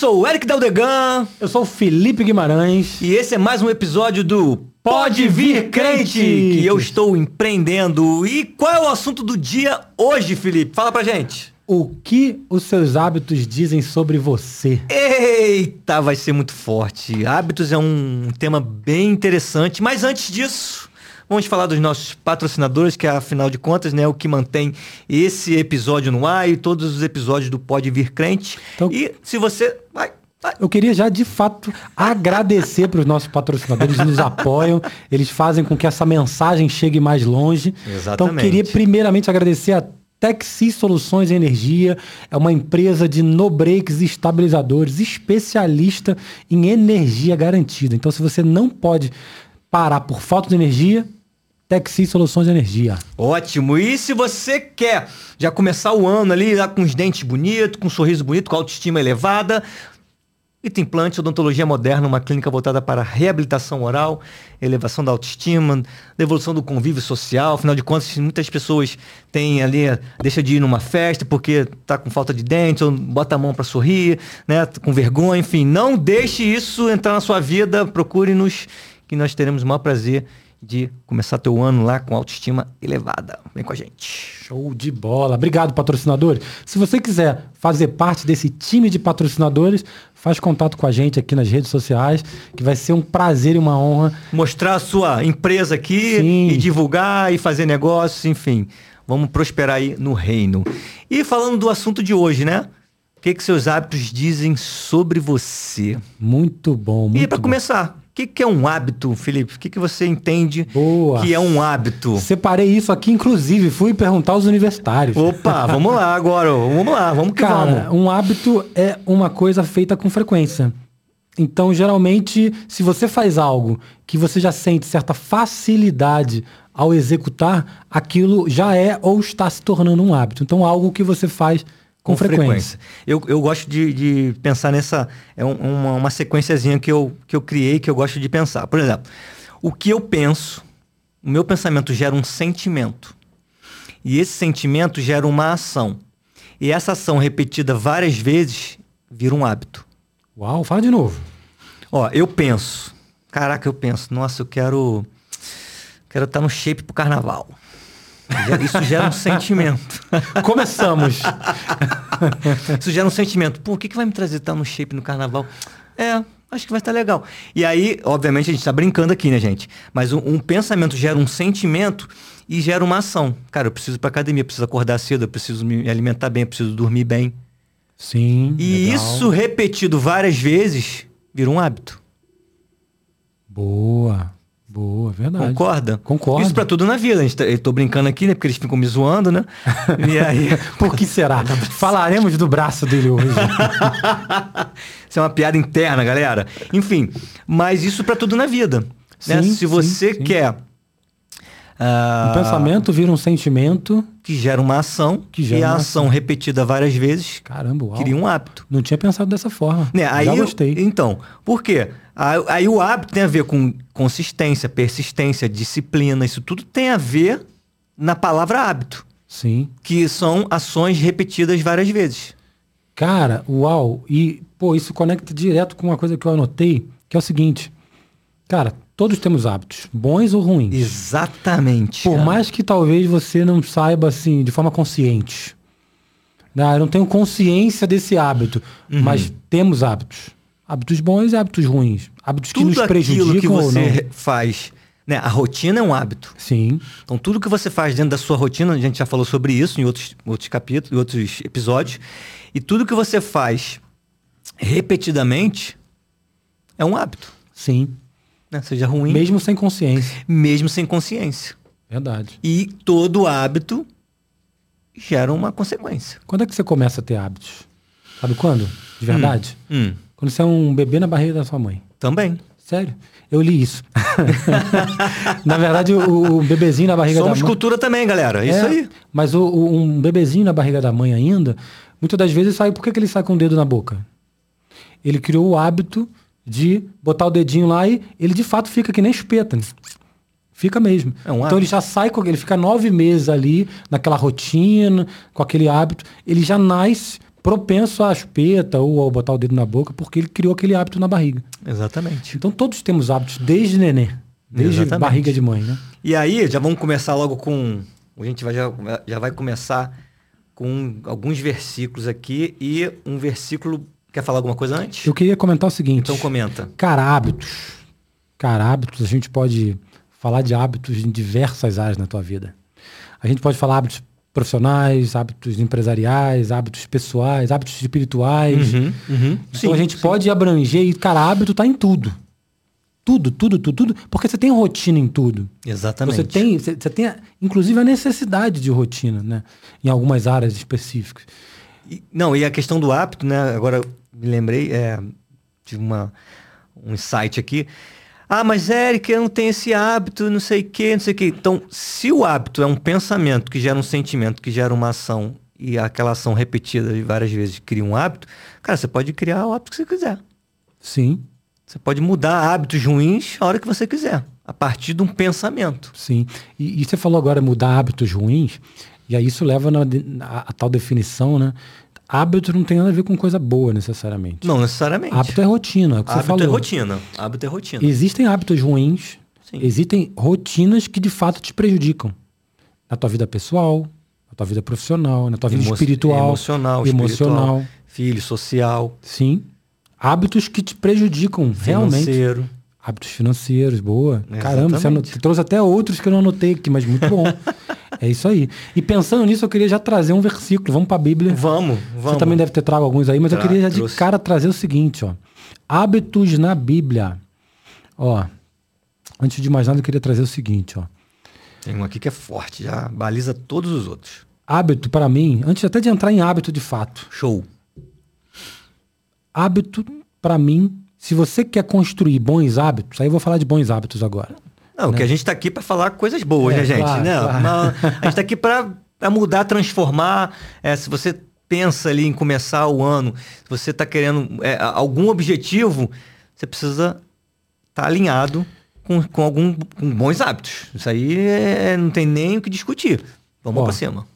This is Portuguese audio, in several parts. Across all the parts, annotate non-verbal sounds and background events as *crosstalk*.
Eu sou o Eric Daldegan. Eu sou o Felipe Guimarães. E esse é mais um episódio do Pode Vir Crente, que eu estou empreendendo. E qual é o assunto do dia hoje, Felipe? Fala pra gente. O que os seus hábitos dizem sobre você? Eita, vai ser muito forte. Hábitos é um tema bem interessante, mas antes disso, Vamos falar dos nossos patrocinadores, que afinal de contas, né, é o que mantém esse episódio no ar e todos os episódios do Pode Vir Crente. Então, e se você. Vai. Eu queria já, de fato, agradecer para os nossos patrocinadores, eles nos apoiam, eles fazem com que essa mensagem chegue mais longe. Exatamente. Então, queria primeiramente agradecer a Texi Soluções Energia é uma empresa de no-breaks e estabilizadores, especialista em energia garantida. Então, se você não pode parar por falta de energia, Texi Soluções de Energia. Ótimo. E se você quer já começar o ano ali lá com os dentes bonitos, com um sorriso bonito, com autoestima elevada, Ita Implante Odontologia Moderna, uma clínica voltada para reabilitação oral, elevação da autoestima, devolução do convívio social. Afinal de contas, muitas pessoas têm ali, deixa de ir numa festa porque tá com falta de dente, ou bota a mão para sorrir, né, com vergonha, enfim. Não deixe isso entrar na sua vida. Procure-nos que nós teremos o maior prazer de começar teu ano lá com autoestima elevada. Vem com a gente. Show de bola. Obrigado, patrocinadores. Se você quiser fazer parte desse time de patrocinadores, faz contato com a gente aqui nas redes sociais, que vai ser um prazer e uma honra. Mostrar a sua empresa aqui Sim. e divulgar e fazer negócios, enfim. Vamos prosperar aí no reino. E falando do assunto de hoje, né? O que, que seus hábitos dizem sobre você? Muito bom, muito E para começar, que, que é um hábito, Felipe? O que, que você entende Boa. que é um hábito? Separei isso aqui, inclusive, fui perguntar aos universitários. Opa, *laughs* vamos lá agora, vamos lá, vamos que Cara, vamos. um hábito é uma coisa feita com frequência. Então, geralmente, se você faz algo que você já sente certa facilidade ao executar, aquilo já é ou está se tornando um hábito. Então, algo que você faz com, frequência. frequência. Eu, eu gosto de, de pensar nessa. É um, uma, uma sequenciazinha que eu, que eu criei que eu gosto de pensar. Por exemplo, o que eu penso, o meu pensamento gera um sentimento. E esse sentimento gera uma ação. E essa ação repetida várias vezes vira um hábito. Uau, fala de novo. Ó, eu penso. Caraca, eu penso, nossa, eu quero. Quero estar no shape pro carnaval. Isso gera um sentimento. *laughs* Começamos. *laughs* Isso gera um sentimento. Pô, o que, que vai me trazer estar no shape no carnaval? É, acho que vai estar legal. E aí, obviamente, a gente está brincando aqui, né, gente? Mas um, um, pensamento gera um sentimento e gera uma ação. Cara, eu preciso ir pra academia, eu preciso acordar cedo, eu preciso me alimentar bem, eu preciso dormir bem. Sim. E legal. isso repetido várias vezes vira um hábito. Boa. Boa, verdade. Concorda? Concordo. Isso pra tudo na vida. A gente tá, eu tô brincando aqui, né? Porque eles ficam me zoando, né? *laughs* E aí. Por que será? Falaremos do braço dele hoje. *laughs* isso é uma piada interna, galera. Enfim, mas isso para tudo na vida. Né? Sim, Se você sim, quer. Uh, um pensamento vira um sentimento. Que gera uma ação. Que gera e a ação, ação, repetida várias vezes. Caramba, uau. Cria um hábito. Não tinha pensado dessa forma. Né? Aí Já gostei. Eu, então, por quê? Aí, aí o hábito tem a ver com consistência, persistência, disciplina. Isso tudo tem a ver na palavra hábito. Sim. Que são ações repetidas várias vezes. Cara, uau. E, pô, isso conecta direto com uma coisa que eu anotei, que é o seguinte. Cara, todos temos hábitos, bons ou ruins. Exatamente. Por cara. mais que talvez você não saiba, assim, de forma consciente. Não, eu não tenho consciência desse hábito, uhum. mas temos hábitos. Hábitos bons e hábitos ruins. Hábitos tudo que nos prejudicam que você faz, né? A rotina é um hábito. Sim. Então tudo que você faz dentro da sua rotina, a gente já falou sobre isso em outros, outros capítulos, em outros episódios, e tudo que você faz repetidamente é um hábito. Sim. Né? Seja ruim. Mesmo sem consciência. Mesmo sem consciência. Verdade. E todo hábito gera uma consequência. Quando é que você começa a ter hábitos? Sabe quando? De verdade? Hum. Hum. Quando você é um bebê na barriga da sua mãe. Também. Sério? Eu li isso. *laughs* na verdade, o, o, bebezinho na barriga Somos da mãe. Somos cultura também, galera. É isso aí. Mas o, o, um bebezinho na barriga da mãe ainda, muitas das vezes sai. Por que, que ele sai com o dedo na boca? Ele criou o hábito de botar o dedinho lá e ele de fato fica que nem chupeta. Fica mesmo. É um então ele já sai com ele fica nove meses ali naquela rotina, com aquele hábito. Ele já nasce propenso à chupeta ou ao botar o dedo na boca, porque ele criou aquele hábito na barriga. Exatamente. Então todos temos hábitos desde nenê, desde Exatamente. barriga de mãe, né? E aí, já vamos começar logo com. A gente vai, já, já vai começar com alguns versículos aqui e um versículo. Quer falar alguma coisa antes? Eu queria comentar o seguinte. Então comenta. Cara, hábitos. Cara, hábitos, a gente pode falar de hábitos em diversas áreas na tua vida. A gente pode falar hábitos profissionais, hábitos empresariais, hábitos pessoais, hábitos espirituais. Uhum, uhum. Então Sim, a gente sim. pode abranger e, cara, hábito tá em tudo. Tudo, tudo, tudo, tudo. Porque você tem rotina em tudo. Exatamente. Você tem, você, você tem, inclusive, a necessidade de rotina, né? Em algumas áreas específicas. E- não, e a questão do hábito, né? Agora me lembrei, é, tive uma, um insight aqui. Ah, mas Eric, eu não tenho esse hábito, não sei o quê, não sei o quê. Então, se o hábito é um pensamento que gera um sentimento, que gera uma ação, e aquela ação repetida várias vezes cria um hábito, cara, você pode criar o hábito que você quiser. Sim, Você pode mudar hábitos ruins a hora que você quiser, a partir de um pensamento. sim. E, e você falou agora mudar hábitos ruins, e aí isso leva na, na- a tal definição, né? Hábito não tem nada a ver com coisa boa, necessariamente. Não necessariamente. Hábito é rotina, é o que você Hábito falou. é rotina. Hábito é rotina. Existem hábitos ruins, Sim. existem rotinas que de fato te prejudicam. Na tua vida pessoal, na tua vida profissional, na tua vida Emo- espiritual, emocional, emocional. espiritual, filho, social, Sim. Hábitos que te prejudicam realmente. Hábitos financeiros, boa. Caramba, você, Exatamente. anot- trouxe até outros que eu não anotei aqui, mas muito bom. *laughs* é isso aí. E pensando nisso, eu queria já trazer um versículo. Vamos para a Bíblia. Vamos, vamos. Você também deve ter trago alguns aí, mas eu Tra- queria já de trouxe. cara trazer o seguinte, ó. Hábitos na Bíblia. Ó, antes de mais nada, eu queria trazer o seguinte, ó. Tem um aqui que é forte, já baliza todos os outros. Hábito, para mim, antes até de entrar em hábito de fato, Show. hábito, para mim, se você quer construir bons hábitos, aí eu vou falar de bons hábitos agora. Não, que a gente tá aqui para falar coisas boas, É, né, gente? claro, Não, claro. não, a gente tá aqui para mudar, transformar. É, se você pensa ali em começar o ano, se você tá querendo é, algum objetivo, você precisa estar alinhado com, com algum com bons hábitos. Isso aí é- não tem nem o que discutir. Vamos para cima.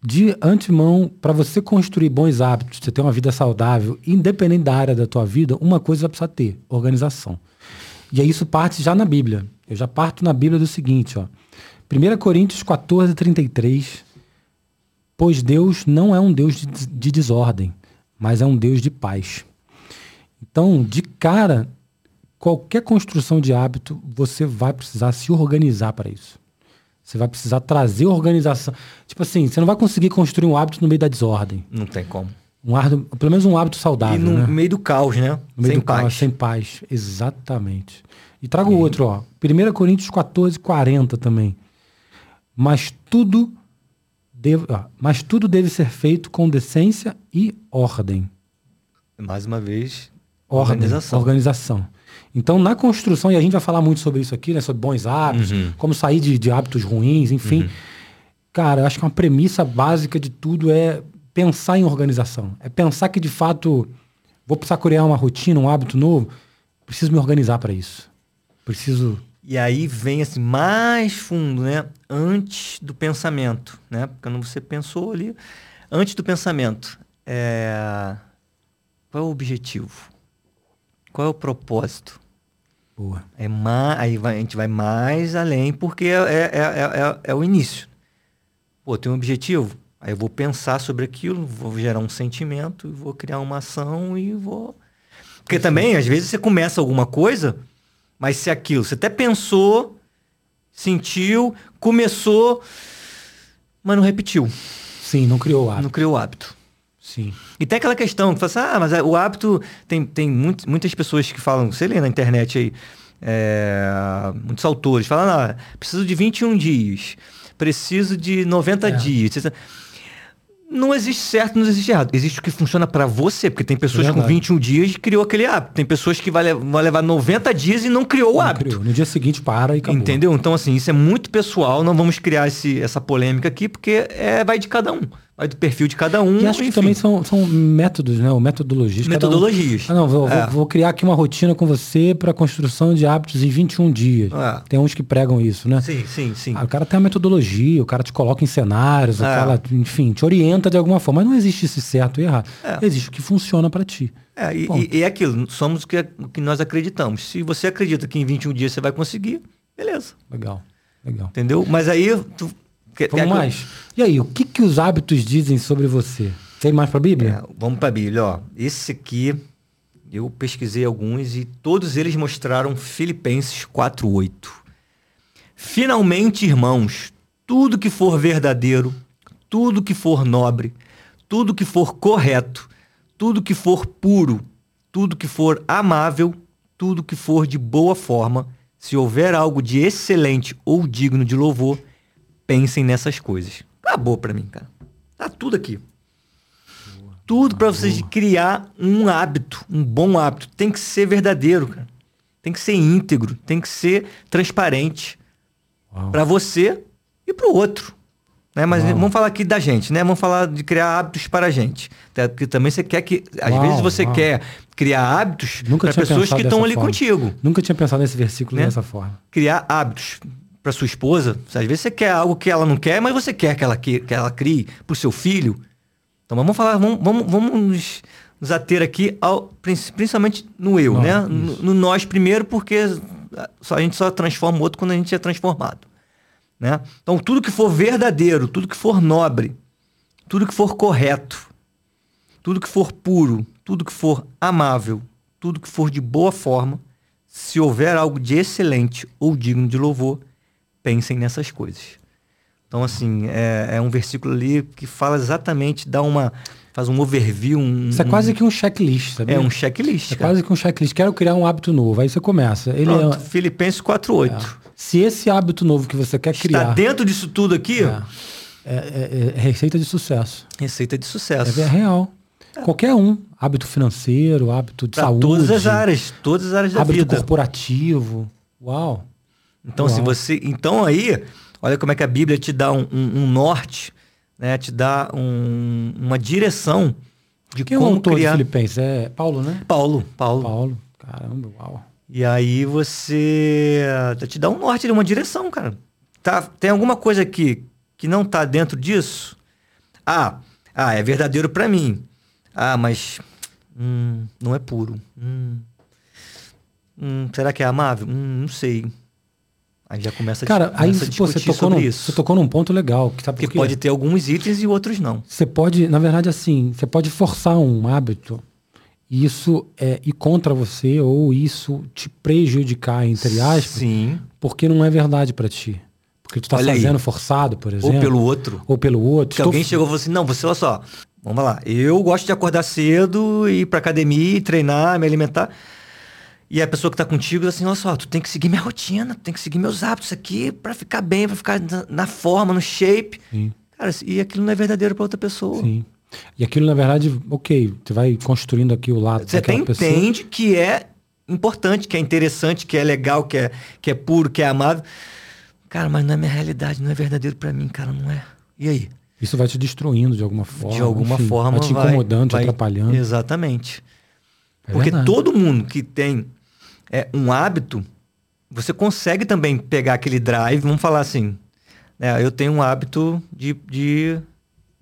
De antemão, para você construir bons hábitos, você ter uma vida saudável, independente da área da tua vida, uma coisa vai precisar ter, organização. E aí isso parte já na Bíblia. Eu já parto na Bíblia do seguinte, ó. 1 Coríntios 14, 33. Pois Deus não é um Deus de, de desordem, mas é um Deus de paz. Então, de cara, qualquer construção de hábito, você vai precisar se organizar para isso. Você vai precisar trazer organização. Tipo assim, você não vai conseguir construir um hábito no meio da desordem. Não tem como. Um hábito, pelo menos um hábito E saudável, no né? meio do caos, né? No meio Sem do caos, paz. sem paz. Exatamente. E trago outro, ó. 1 Coríntios 14, 40 também. Mas tudo, deve, ó, mas tudo deve ser feito com decência e ordem. Mais uma vez, Ordem, organização. organização. Então, na construção, e a gente vai falar muito sobre isso aqui, né? Sobre bons hábitos, Uhum. como sair de, de hábitos ruins, enfim. Cara, eu acho que uma premissa básica de tudo é pensar em organização. É pensar que, de fato, vou precisar criar uma rotina, um hábito novo, preciso me organizar para isso. Preciso. E aí vem assim, mais fundo, né? Antes do pensamento, né? Porque quando você pensou ali, antes do pensamento, é... qual é o objetivo? Qual é o propósito? Boa. É ma... Aí vai- a gente vai mais além, porque é, é, é, é- é o início. Pô, tem um objetivo? Aí eu vou pensar sobre aquilo, vou gerar um sentimento, vou criar uma ação e vou. Porque também, às vezes, você começa alguma coisa, mas se aquilo, você até pensou, sentiu, começou, mas não repetiu, Sim, não criou o hábito. não criou o hábito. Sim. E tem aquela questão que fala assim, ah, mas é, o hábito tem, tem muito- muitas pessoas que falam, você lê na internet aí, é, muitos autores falam, ah, preciso de 21 dias, preciso de 90 É. dias. Não existe certo, não existe errado. Existe o que funciona pra você, porque tem pessoas com Verdade. 21 dias que criou aquele hábito. Tem pessoas que vai, vão levar 90 dias e não criou o Não hábito. criou. No dia seguinte, para e acabou. Entendeu? Então, assim, isso é muito pessoal. Não vamos criar esse, essa polêmica aqui, porque é, vai de cada um. Vai do perfil de cada um. E acho que enfim. também são, são métodos, né? Ou metodologias. Cada um- Metodologias. Ah, não, vou, É. vou- criar aqui uma rotina com você para construção de hábitos em 21 dias. É. Tem uns que pregam isso, né? Sim, sim, sim. Ah, o cara tem uma metodologia, o cara te coloca em cenários, o É. cara, enfim, te orienta de alguma forma. Mas não existe esse certo e errado. É. Existe o que funciona para ti. É, e, e- e é aquilo, somos o que, o que nós acreditamos. Se você acredita que em 21 dias você vai conseguir, beleza. Legal, legal. Entendeu? Mas aí. Tu, que- Vamos quer que eu- mais. E aí, o que, que os hábitos dizem sobre você? Tem mais pra Bíblia? É, vamos para a Bíblia, ó. Esse aqui, eu pesquisei alguns e todos eles mostraram Filipenses 4:8. Finalmente, irmãos, tudo que for verdadeiro, tudo que for nobre, tudo que for correto, tudo que for puro, tudo que for amável, tudo que for de boa forma, se houver algo de excelente ou digno de louvor, pensem nessas coisas. Acabou para mim, cara. Tá tudo aqui. Tudo para vocês criar um hábito, um bom hábito. Tem que ser verdadeiro, cara. Tem que ser íntegro, tem que ser transparente para você e para o outro. Né? Mas Uau. vamos falar aqui da gente, né? Vamos falar de criar hábitos para a gente. Até Porque também você quer que. Às Uau, vezes você uau. quer criar hábitos para pessoas que estão ali forma. contigo. Nunca tinha pensado nesse versículo Né? dessa forma. Criar hábitos para sua esposa. Às vezes você quer algo que ela não quer, mas você quer que ela, que, que ela crie para o seu filho. Então vamos falar, vamos, vamos, vamos nos, ater aqui ao, prin- principalmente no eu, Nós, né? No, no nós primeiro, porque só, a gente só transforma o outro quando a gente é transformado. Né? Então, tudo que for verdadeiro, tudo que for nobre, tudo que for correto, tudo que for puro, tudo que for amável, tudo que for de boa forma, se houver algo de excelente ou digno de louvor, pensem nessas coisas. Então, assim, é, é um versículo ali que fala exatamente, dá uma. faz um overview. Um, Isso é quase que um checklist, sabe? É um checklist. É cara. quase que um checklist. Quero criar um hábito novo. Aí você começa. Ele Pronto, é, Filipenses 4,8. é. Se esse hábito novo que você quer Está criar dentro disso tudo aqui, é, é- é- é receita de sucesso. receita de É, sucesso. é real. Qualquer um. Hábito financeiro, hábito de Para saúde. todas as áreas, todas as áreas da Hábito vida. corporativo. Uau. Então, se Uau. você. Então aí, olha como é que a Bíblia te dá um, um- um norte, né? Te dá um- uma direção de Quem é o como autor criar. de Filipenses? É Paulo, né? Paulo, Paulo. Paulo. Caramba, uau. E aí você eh, te dá um norte, uma direção, cara. Tá, tem alguma coisa aqui que não tá dentro disso? Ah, ah, é verdadeiro para mim. Ah, mas hum, não é puro. Hum, hum, será que é amável? Hum, não sei. Aí já começa a, Cara, aí começa a pô, você, discutir tocou sobre num, isso. você tocou num ponto legal. Que sabe por Porque pode ter alguns itens e outros não. Você pode, na verdade, assim, você pode forçar um hábito e isso é ir contra você ou isso te prejudicar, entre aspas, Sim. porque não é verdade pra ti. Porque tu tá Olha aí. fazendo forçado, por exemplo. Ou pelo outro. ou pelo outro. Que Estou- alguém chegou e falou assim: não, você olha só, vamos lá, eu gosto de acordar cedo, ir pra academia, e treinar, me alimentar. E a pessoa que tá contigo diz assim: olha só, tu tem que seguir minha rotina, tu tem que seguir meus hábitos aqui pra ficar bem, pra ficar na, na forma, no shape. Sim, Cara, e aquilo não é verdadeiro pra outra pessoa. sim. E aquilo, na verdade, ok, você vai construindo aqui o lado Você até daquela pessoa. entende que é importante, que é interessante, que é legal, que é, que é puro, que é amável. Cara, mas não é minha realidade, não é verdadeiro pra mim, cara, não é. E aí? Isso vai te destruindo de alguma forma. de alguma enfim, forma Vai te incomodando, te atrapalhando. Exatamente. É Porque verdade. todo mundo que tem é, um hábito, você consegue também pegar aquele drive, vamos falar assim, né, eu tenho um hábito de, de,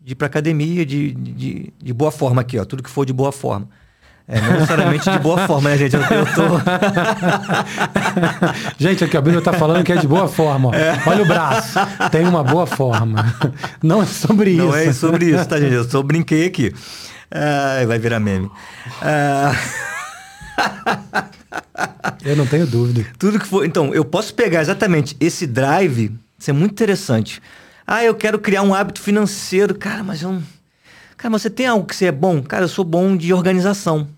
de ir pra academia, de, de, de boa forma aqui, ó, tudo que for de boa forma. É, não necessariamente de boa forma, né, gente? Eu, eu tô... *laughs* Gente, aqui a Bíblia tá falando que é de boa forma. ó. Olha o braço. Tem uma boa forma. Não é sobre isso. Não é sobre isso, tá, gente? Eu só brinquei aqui. Ah, vai virar meme. Ah, *laughs* Eu não tenho dúvida. Tudo que for. Então, eu posso pegar exatamente esse drive, isso é muito interessante. Ah, eu quero criar um hábito financeiro. Cara, mas eu. Cara, mas você tem algo que você é bom? Cara, eu sou bom de organização.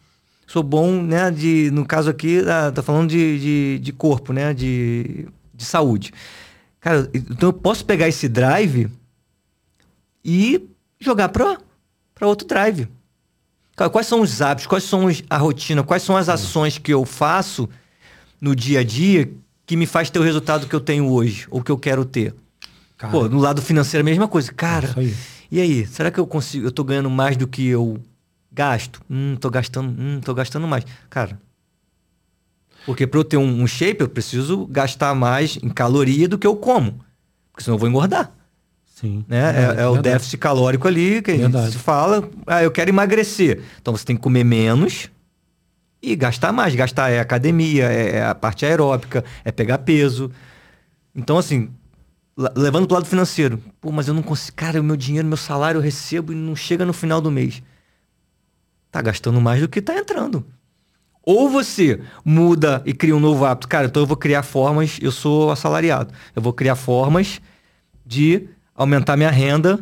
Sou bom, né, de. No caso aqui, ah, tá falando de, de, de corpo, né? De, de saúde. Cara, então eu posso pegar esse drive e jogar para outro drive. Quais são os hábitos, quais são a rotina, quais são as ações que eu faço no dia a dia que me faz ter o resultado que eu tenho hoje ou que eu quero ter? Cara, Pô, no lado financeiro é a mesma coisa. Cara, isso aí. E aí, será que eu consigo, eu tô ganhando mais do que eu gasto? Hum, tô gastando, hum, tô gastando mais. Cara, porque para eu ter um, um, shape, eu preciso gastar mais em caloria do que eu como. Porque senão eu vou engordar. Sim. Né? É, é, é o déficit calórico ali que verdade. a gente se fala. Ah, eu quero emagrecer. Então você tem que comer menos e gastar mais. Gastar é academia, é, é a parte aeróbica, é pegar peso. Então, assim, levando pro lado financeiro. Pô, mas eu não consigo. Cara, o meu dinheiro, meu salário eu recebo e não chega no final do mês. Tá gastando mais do que tá entrando. Ou você muda e cria um novo hábito. Cara, então eu vou criar formas. Eu sou assalariado. Eu vou criar formas de aumentar minha renda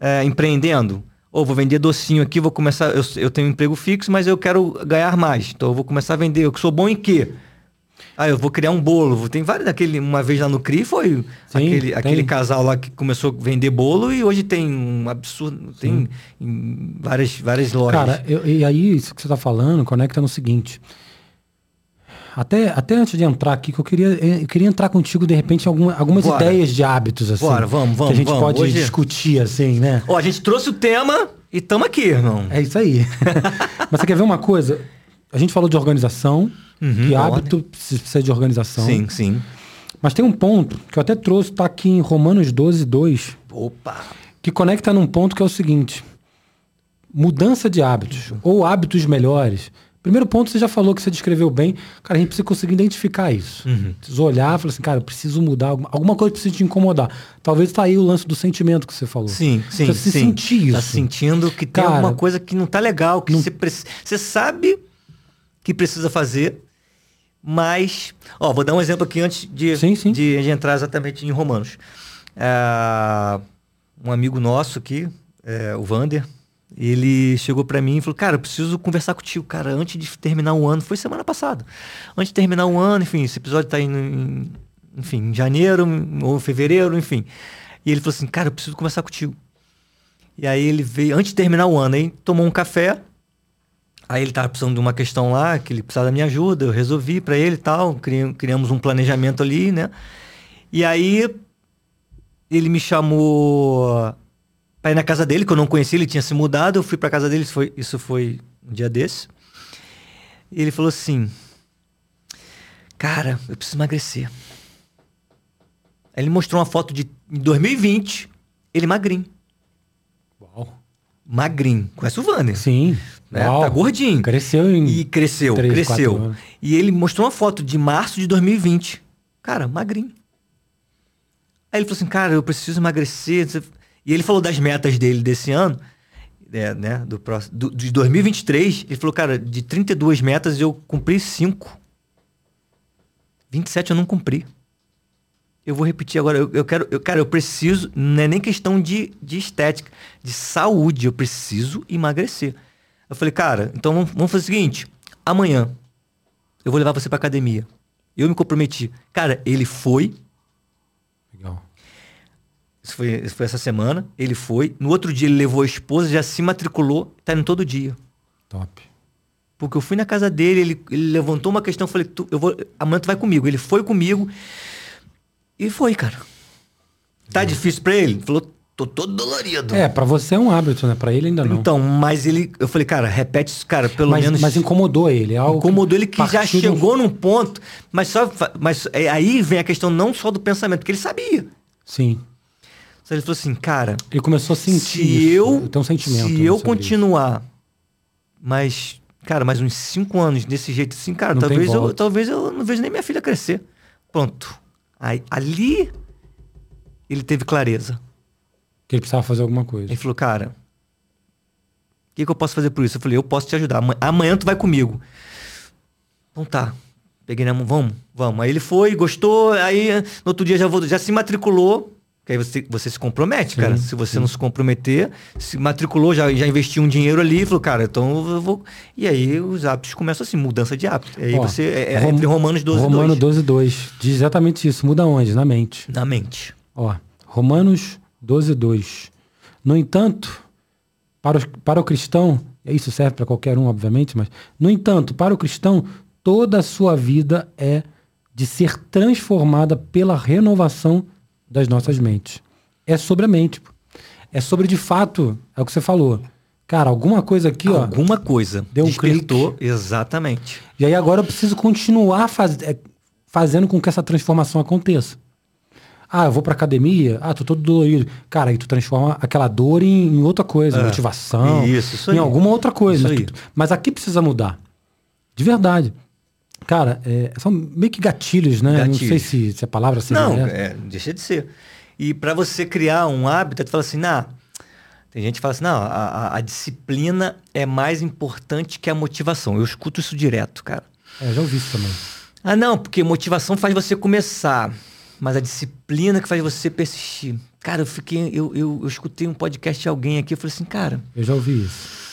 é, empreendendo. Ou vou vender docinho aqui, vou começar. Eu, eu tenho um emprego fixo, mas eu quero ganhar mais. Então eu vou começar a vender. Eu sou bom em quê? Ah, eu vou criar um bolo. Tem vários daquele. Uma vez lá no CRI foi Sim, aquele, aquele casal lá que começou a vender bolo e hoje tem um absurdo. Tem várias, várias lojas. Cara, eu, e aí, isso que você está falando conecta no seguinte. Até, até antes de entrar aqui, que eu queria, eu queria entrar contigo, de repente, alguma, algumas Bora. ideias de hábitos, assim. Bora, vamos, vamos. Que a gente vamos. pode Hoje... discutir, assim, né? Ó, a gente trouxe o tema e estamos aqui, irmão. É isso aí. *laughs* Mas você quer ver uma coisa? A gente falou de organização, uhum, que hábito precisa de organização. Sim, sim. Mas tem um ponto que eu até trouxe, está aqui em Romanos 12, 2. Opa! Que conecta num ponto que é o seguinte: mudança de hábitos, ou hábitos melhores Primeiro ponto, você já falou que você descreveu bem. Cara, a gente precisa conseguir identificar isso. Uhum. Precisa olhar e falar assim, cara, preciso mudar. Alguma coisa precisa te incomodar. Talvez tá aí o lance do sentimento que você falou. Sim, sim. Você se sim. sentir isso. Tá sentindo que tem cara, alguma coisa que não tá legal, que não... você, você sabe que precisa fazer, mas. Ó, vou dar um exemplo aqui antes de, sim, sim. de, de entrar exatamente em Romanos. É, um amigo nosso aqui, é, o Vander, ele chegou para mim e falou: Cara, eu preciso conversar contigo, cara, antes de terminar o ano. Foi semana passada. Antes de terminar o ano, enfim, esse episódio tá indo em, enfim, em janeiro ou fevereiro, enfim. E ele falou assim: Cara, eu preciso conversar contigo. E aí ele veio, antes de terminar o ano, aí tomou um café. Aí ele tava precisando de uma questão lá, que ele precisava da minha ajuda, eu resolvi para ele e tal. Criamos um planejamento ali, né? E aí ele me chamou ir na casa dele, que eu não conhecia, ele tinha se mudado. Eu fui para casa dele, isso foi, isso foi um dia desse. E ele falou assim: Cara, eu preciso emagrecer. Aí ele mostrou uma foto de 2020, ele magrinho. Uau. Magrinho. Conhece o Vander? Sim. Né? Tá gordinho. Cresceu em. E cresceu, 3, cresceu. E ele mostrou uma foto de março de 2020. Cara, magrinho. Aí ele falou assim: Cara, eu preciso emagrecer. E ele falou das metas dele desse ano, é, né, do, próximo, do, de 2023. Ele falou, cara, de 32 metas eu cumpri 5. 27 eu não cumpri. Eu vou repetir agora. Eu, eu quero, eu, cara, eu preciso. Não é nem questão de, de estética, de saúde. Eu preciso emagrecer. Eu falei, cara, então vamos, vamos fazer o seguinte: amanhã eu vou levar você pra academia. Eu me comprometi. Cara, ele foi, isso foi, isso foi essa semana. Ele foi. No outro dia ele levou a esposa, já se matriculou, tá indo todo dia. Top. Porque eu fui na casa dele, ele, ele levantou uma questão, falei, tu, eu vou, amanhã tu vai comigo. Ele foi comigo e foi, cara. Tá uhum. difícil pra ele? Falou, tô todo dolorido. É, pra você é um hábito, né? Pra ele ainda não. Então, mas ele, eu falei, cara, repete isso, cara, pelo mas, menos. Mas incomodou ele, é algo Incomodou ele que já chegou num ponto, mas só, mas é, aí vem a questão não só do pensamento, porque ele sabia. Sim. Ele falou assim, cara. Ele começou a sentir. Se eu, tem um sentimento. Se eu continuar, mas, cara, mais uns cinco anos desse jeito assim, cara, não talvez eu, talvez eu não vejo nem minha filha crescer. Pronto. Aí, ali ele teve clareza. Que ele precisava fazer alguma coisa. Ele falou, cara, o que, que eu posso fazer por isso? Eu falei, eu posso te ajudar. Amanhã tu vai comigo. Então tá. Peguei na mão, vamos, vamos. Aí ele foi, gostou, aí no outro dia já, vou, já se matriculou que aí você, você se compromete, sim, cara. Se você sim. não se comprometer, se matriculou, já, já investiu um dinheiro ali, falou, cara, então eu vou. E aí os hábitos começam assim, mudança de hábito. Aí Ó, você. É, é Rom... entre Romanos 12 Romano 2. 12, 2. Diz exatamente isso. Muda onde? Na mente. Na mente. Ó, Romanos 12, 2. No entanto, para, o, para o cristão, isso serve para qualquer um, obviamente, mas, no entanto, para o cristão, toda a sua vida é de ser transformada pela renovação das nossas mentes. É sobre a mente. É sobre, de fato, é o que você falou. Cara, alguma coisa aqui, ó. Alguma coisa. Deu um Despertou, exatamente. E aí agora eu preciso continuar faz, é, fazendo com que essa transformação aconteça. Ah, eu vou pra academia, ah, tô todo dolorido. Cara, aí tu transforma aquela dor em, em outra coisa, É. motivação, Isso, isso em aí. alguma outra coisa. Isso Mas, aí. tu- mas aqui precisa mudar. De verdade. Cara, é, são meio que gatilhos, né? Não sei Gatilhos. se, se a palavra seria Não, é, deixa de ser. E para você criar um hábito, tu fala assim, nah, tem gente que fala assim, não, a, a- a disciplina é mais importante que a motivação. Eu escuto isso direto, cara. É, já ouvi isso também. Ah, não, porque motivação faz você começar, mas a disciplina que faz você persistir. Cara, eu fiquei, eu, eu, eu escutei um podcast de alguém aqui, eu falei assim, cara, Eu já ouvi isso.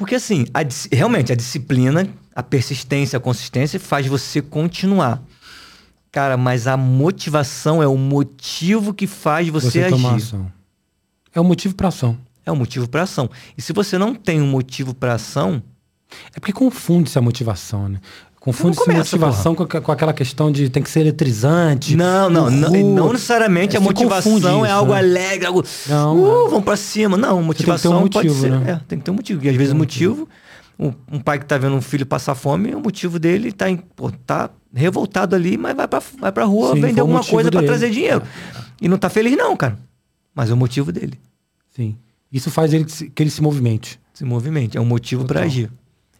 Porque assim, a realmente a disciplina, a persistência, a consistência faz você continuar. Cara, mas a motivação é o motivo que faz você, Você, tomar agir. ação. É o motivo pra ação. É o motivo para ação. E se você não tem um motivo para ação, É porque confunde-se a motivação, né? Confunde-se Não motivação com, com aquela questão de tem que ser eletrizante. não, não, não, uhul. não necessariamente É, a motivação é isso, algo né? alegre, algo. Não, uh, é. vamos para cima. Não, motivação motivo, pode ser. né? É, tem que ter um motivo. E às vezes o motivo, um, um pai que tá vendo um filho passar fome, o motivo dele tá, em, pô, tá revoltado ali, mas vai pra, vai pra rua Sim, vender alguma motivo coisa para trazer dinheiro. E não tá feliz, não, cara. Mas é o motivo dele. Sim. Isso faz ele que que ele se movimente. se movimente, é um motivo para Total. agir.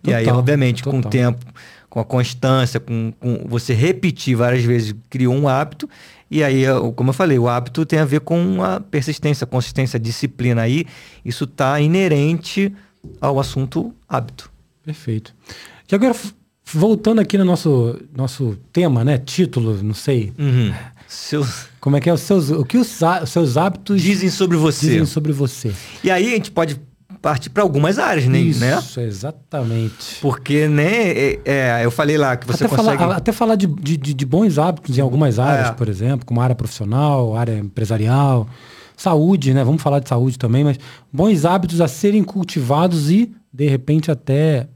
e aí, Total, obviamente, com o total. tempo, com a constância, com, com você repetir várias vezes, criou um hábito. E aí, como eu falei, o hábito tem a ver com a persistência, consistência, disciplina. Aí, isso está inerente ao assunto hábito. Perfeito. E agora, voltando aqui no nosso, nosso tema, né? Título, não sei. Uhum. Seus Como é que é os seus. O que os, os seus hábitos dizem sobre você. dizem sobre você? E aí, a gente pode partir para algumas áreas, né? Isso, né? exatamente. Porque, né, é, é, eu falei lá que você até, consegue... falar, até falar de, de, de- bons hábitos em algumas áreas, É. por exemplo, como área profissional, área empresarial, saúde, né? Vamos falar de saúde também, mas bons hábitos a serem cultivados e, de repente, até.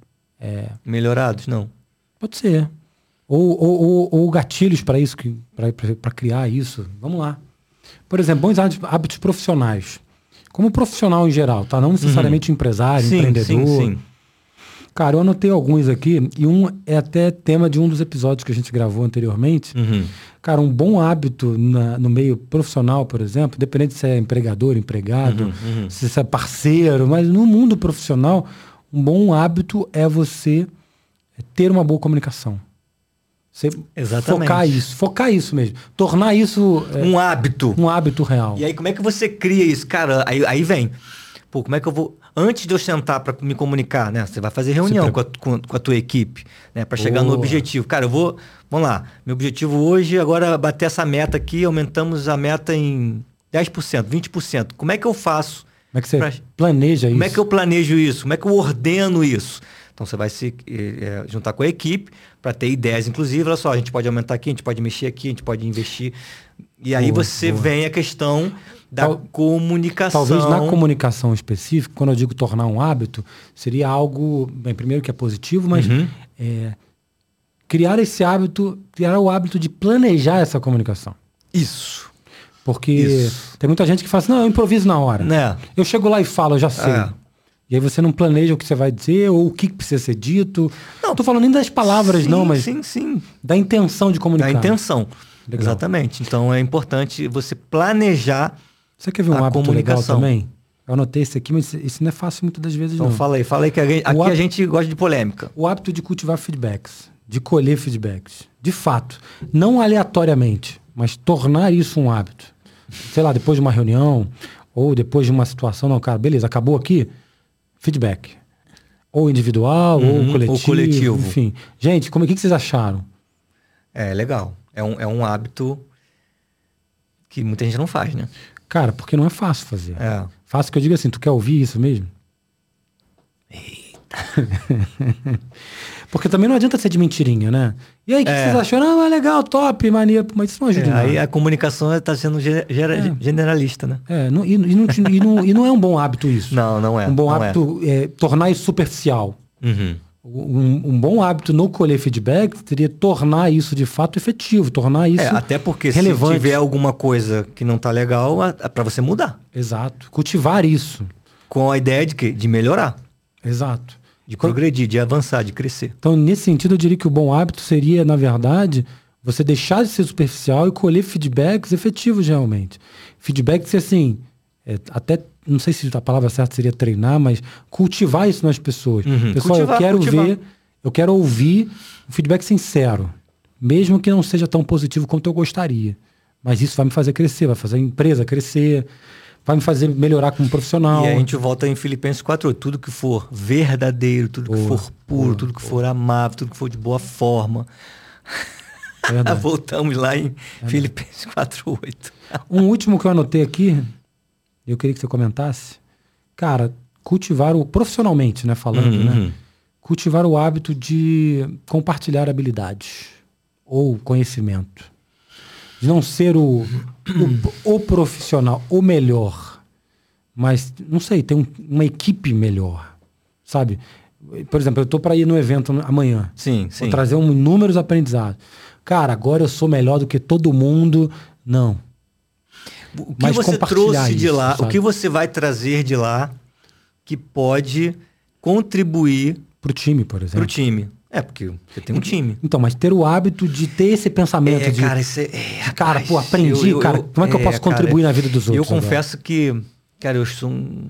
é, Melhorados, não. pode ser. Ou, ou, ou, ou gatilhos para isso, para criar isso. Vamos lá. Por exemplo, bons hábitos, hábitos profissionais. Como profissional em geral, tá? Não necessariamente empresário, Uhum. sim, empreendedor. sim, sim. Cara, eu anotei alguns aqui, e um é até tema de um dos episódios que a gente gravou anteriormente. Uhum. Cara, um bom hábito na- no meio profissional, por exemplo, independente se é empregador, empregado, Uhum, se você é parceiro, mas no mundo profissional, um bom hábito é você ter uma boa comunicação. Você Exatamente. focar isso, focar isso mesmo. Tornar isso é, Um hábito. um hábito real. E aí, como é que você cria isso? Cara, aí, aí vem. Pô, como é que eu vou. Antes de eu sentar para me comunicar, né? Você vai fazer reunião com, a, com, com a tua equipe, né? Para chegar no Boa. objetivo. Cara, eu vou. Vamos lá. Meu objetivo hoje agora é bater essa meta aqui. Aumentamos a meta em 10%, 20%. Como é que eu faço? Como é que você pra- planeja isso? Como é que eu planejo isso? Como é que eu ordeno isso? Então você vai se eh, eh, juntar com a equipe para ter ideias, inclusive. Olha só, a gente pode aumentar aqui, a gente pode mexer aqui, a gente pode investir. E aí Boa, você boa. vem a questão da Tal- comunicação. Talvez na comunicação específica, quando eu digo tornar um hábito, seria algo, bem, primeiro que é positivo, mas Uhum. é, criar esse hábito, criar o hábito de planejar essa comunicação. Isso. Porque Isso. tem muita gente que fala assim, não, eu improviso na hora. Né? Eu chego lá e falo, eu já sei. É. E aí você não planeja o que você vai dizer ou o que precisa ser dito. Não, tô falando nem das palavras, Sim, não, mas Sim, sim. da intenção de comunicar. Da intenção. Legal. Exatamente. Então é importante você planejar. Você quer ver um A hábito legal comunicação. também? Eu anotei esse aqui, mas isso não é fácil muitas das vezes, Então não. fala aí, fala aí que aqui hábito- a gente gosta de polêmica. O hábito de cultivar feedbacks, de colher feedbacks, de fato, não aleatoriamente, mas tornar isso um hábito. Sei lá, depois de uma reunião ou depois de uma situação, não, cara, beleza, acabou aqui, feedback. Ou individual, Uhum, ou ou coletivo, coletivo. enfim. Gente, como, o que que vocês acharam? É legal. É um, é um hábito que muita gente não faz, né? Cara, porque não é fácil fazer. É. Fácil que eu diga assim, tu quer ouvir isso mesmo? *laughs* porque também não adianta ser de mentirinha, né? E aí, o que, que É. vocês acharam? Ah, legal, top, maneiro, mas isso não ajuda É, nada. aí a comunicação está sendo É. generalista, né? É, não- e, e não, e não- e não é um bom hábito isso. *laughs* Não, não é. um bom não hábito é. tornar isso superficial. É. Uhum. Um, um bom hábito no colher feedback seria tornar isso de fato efetivo, tornar isso É, até porque relevante. se tiver alguma coisa que não tá legal, é para você mudar. Exato. Cultivar isso. Com a ideia de, que, de melhorar, Exato. De progredir, de avançar, de crescer. Então, nesse sentido, eu diria que o bom hábito seria, na verdade, você deixar de ser superficial e colher feedbacks efetivos realmente. Feedbacks, assim, é, até, não sei se a palavra certa seria treinar, mas cultivar isso nas pessoas. Uhum. Pessoal, eu Cultivar, quero cultivar. ver, eu quero ouvir um feedback sincero, mesmo que não seja tão positivo quanto eu gostaria. Mas isso vai me fazer crescer, vai fazer a empresa crescer, vai me fazer melhorar como profissional. E aí a gente volta em Filipenses 4, tudo que for verdadeiro, tudo que for puro, tudo que for amável, tudo que for de boa forma. Verdade. *laughs* Voltamos lá em Filipenses 4:8. Um último que eu anotei aqui, eu queria que você comentasse. Cara, cultivar o. profissionalmente, né? Falando, Uhum, né? Cultivar o hábito de compartilhar habilidades ou conhecimento. De não ser o, o, o profissional, o melhor. Mas, não sei, ter um- uma equipe melhor. Sabe? Por exemplo, eu tô para ir no evento amanhã. Sim, sim. Vou trazer um, inúmeros aprendizados. Cara, agora eu sou melhor do que todo mundo. Não. O que Mas você trouxe de isso, lá, o sabe? que você vai trazer de lá que pode contribuir Pro time, por para o exemplo. time? É, porque você tem um time. Então, mas ter o hábito de ter esse pensamento É, de. cara, isso é, é, cara, pô, aprendi, cara, como é que eu posso contribuir na vida dos Eu outros agora? confesso que, cara, eu sou um,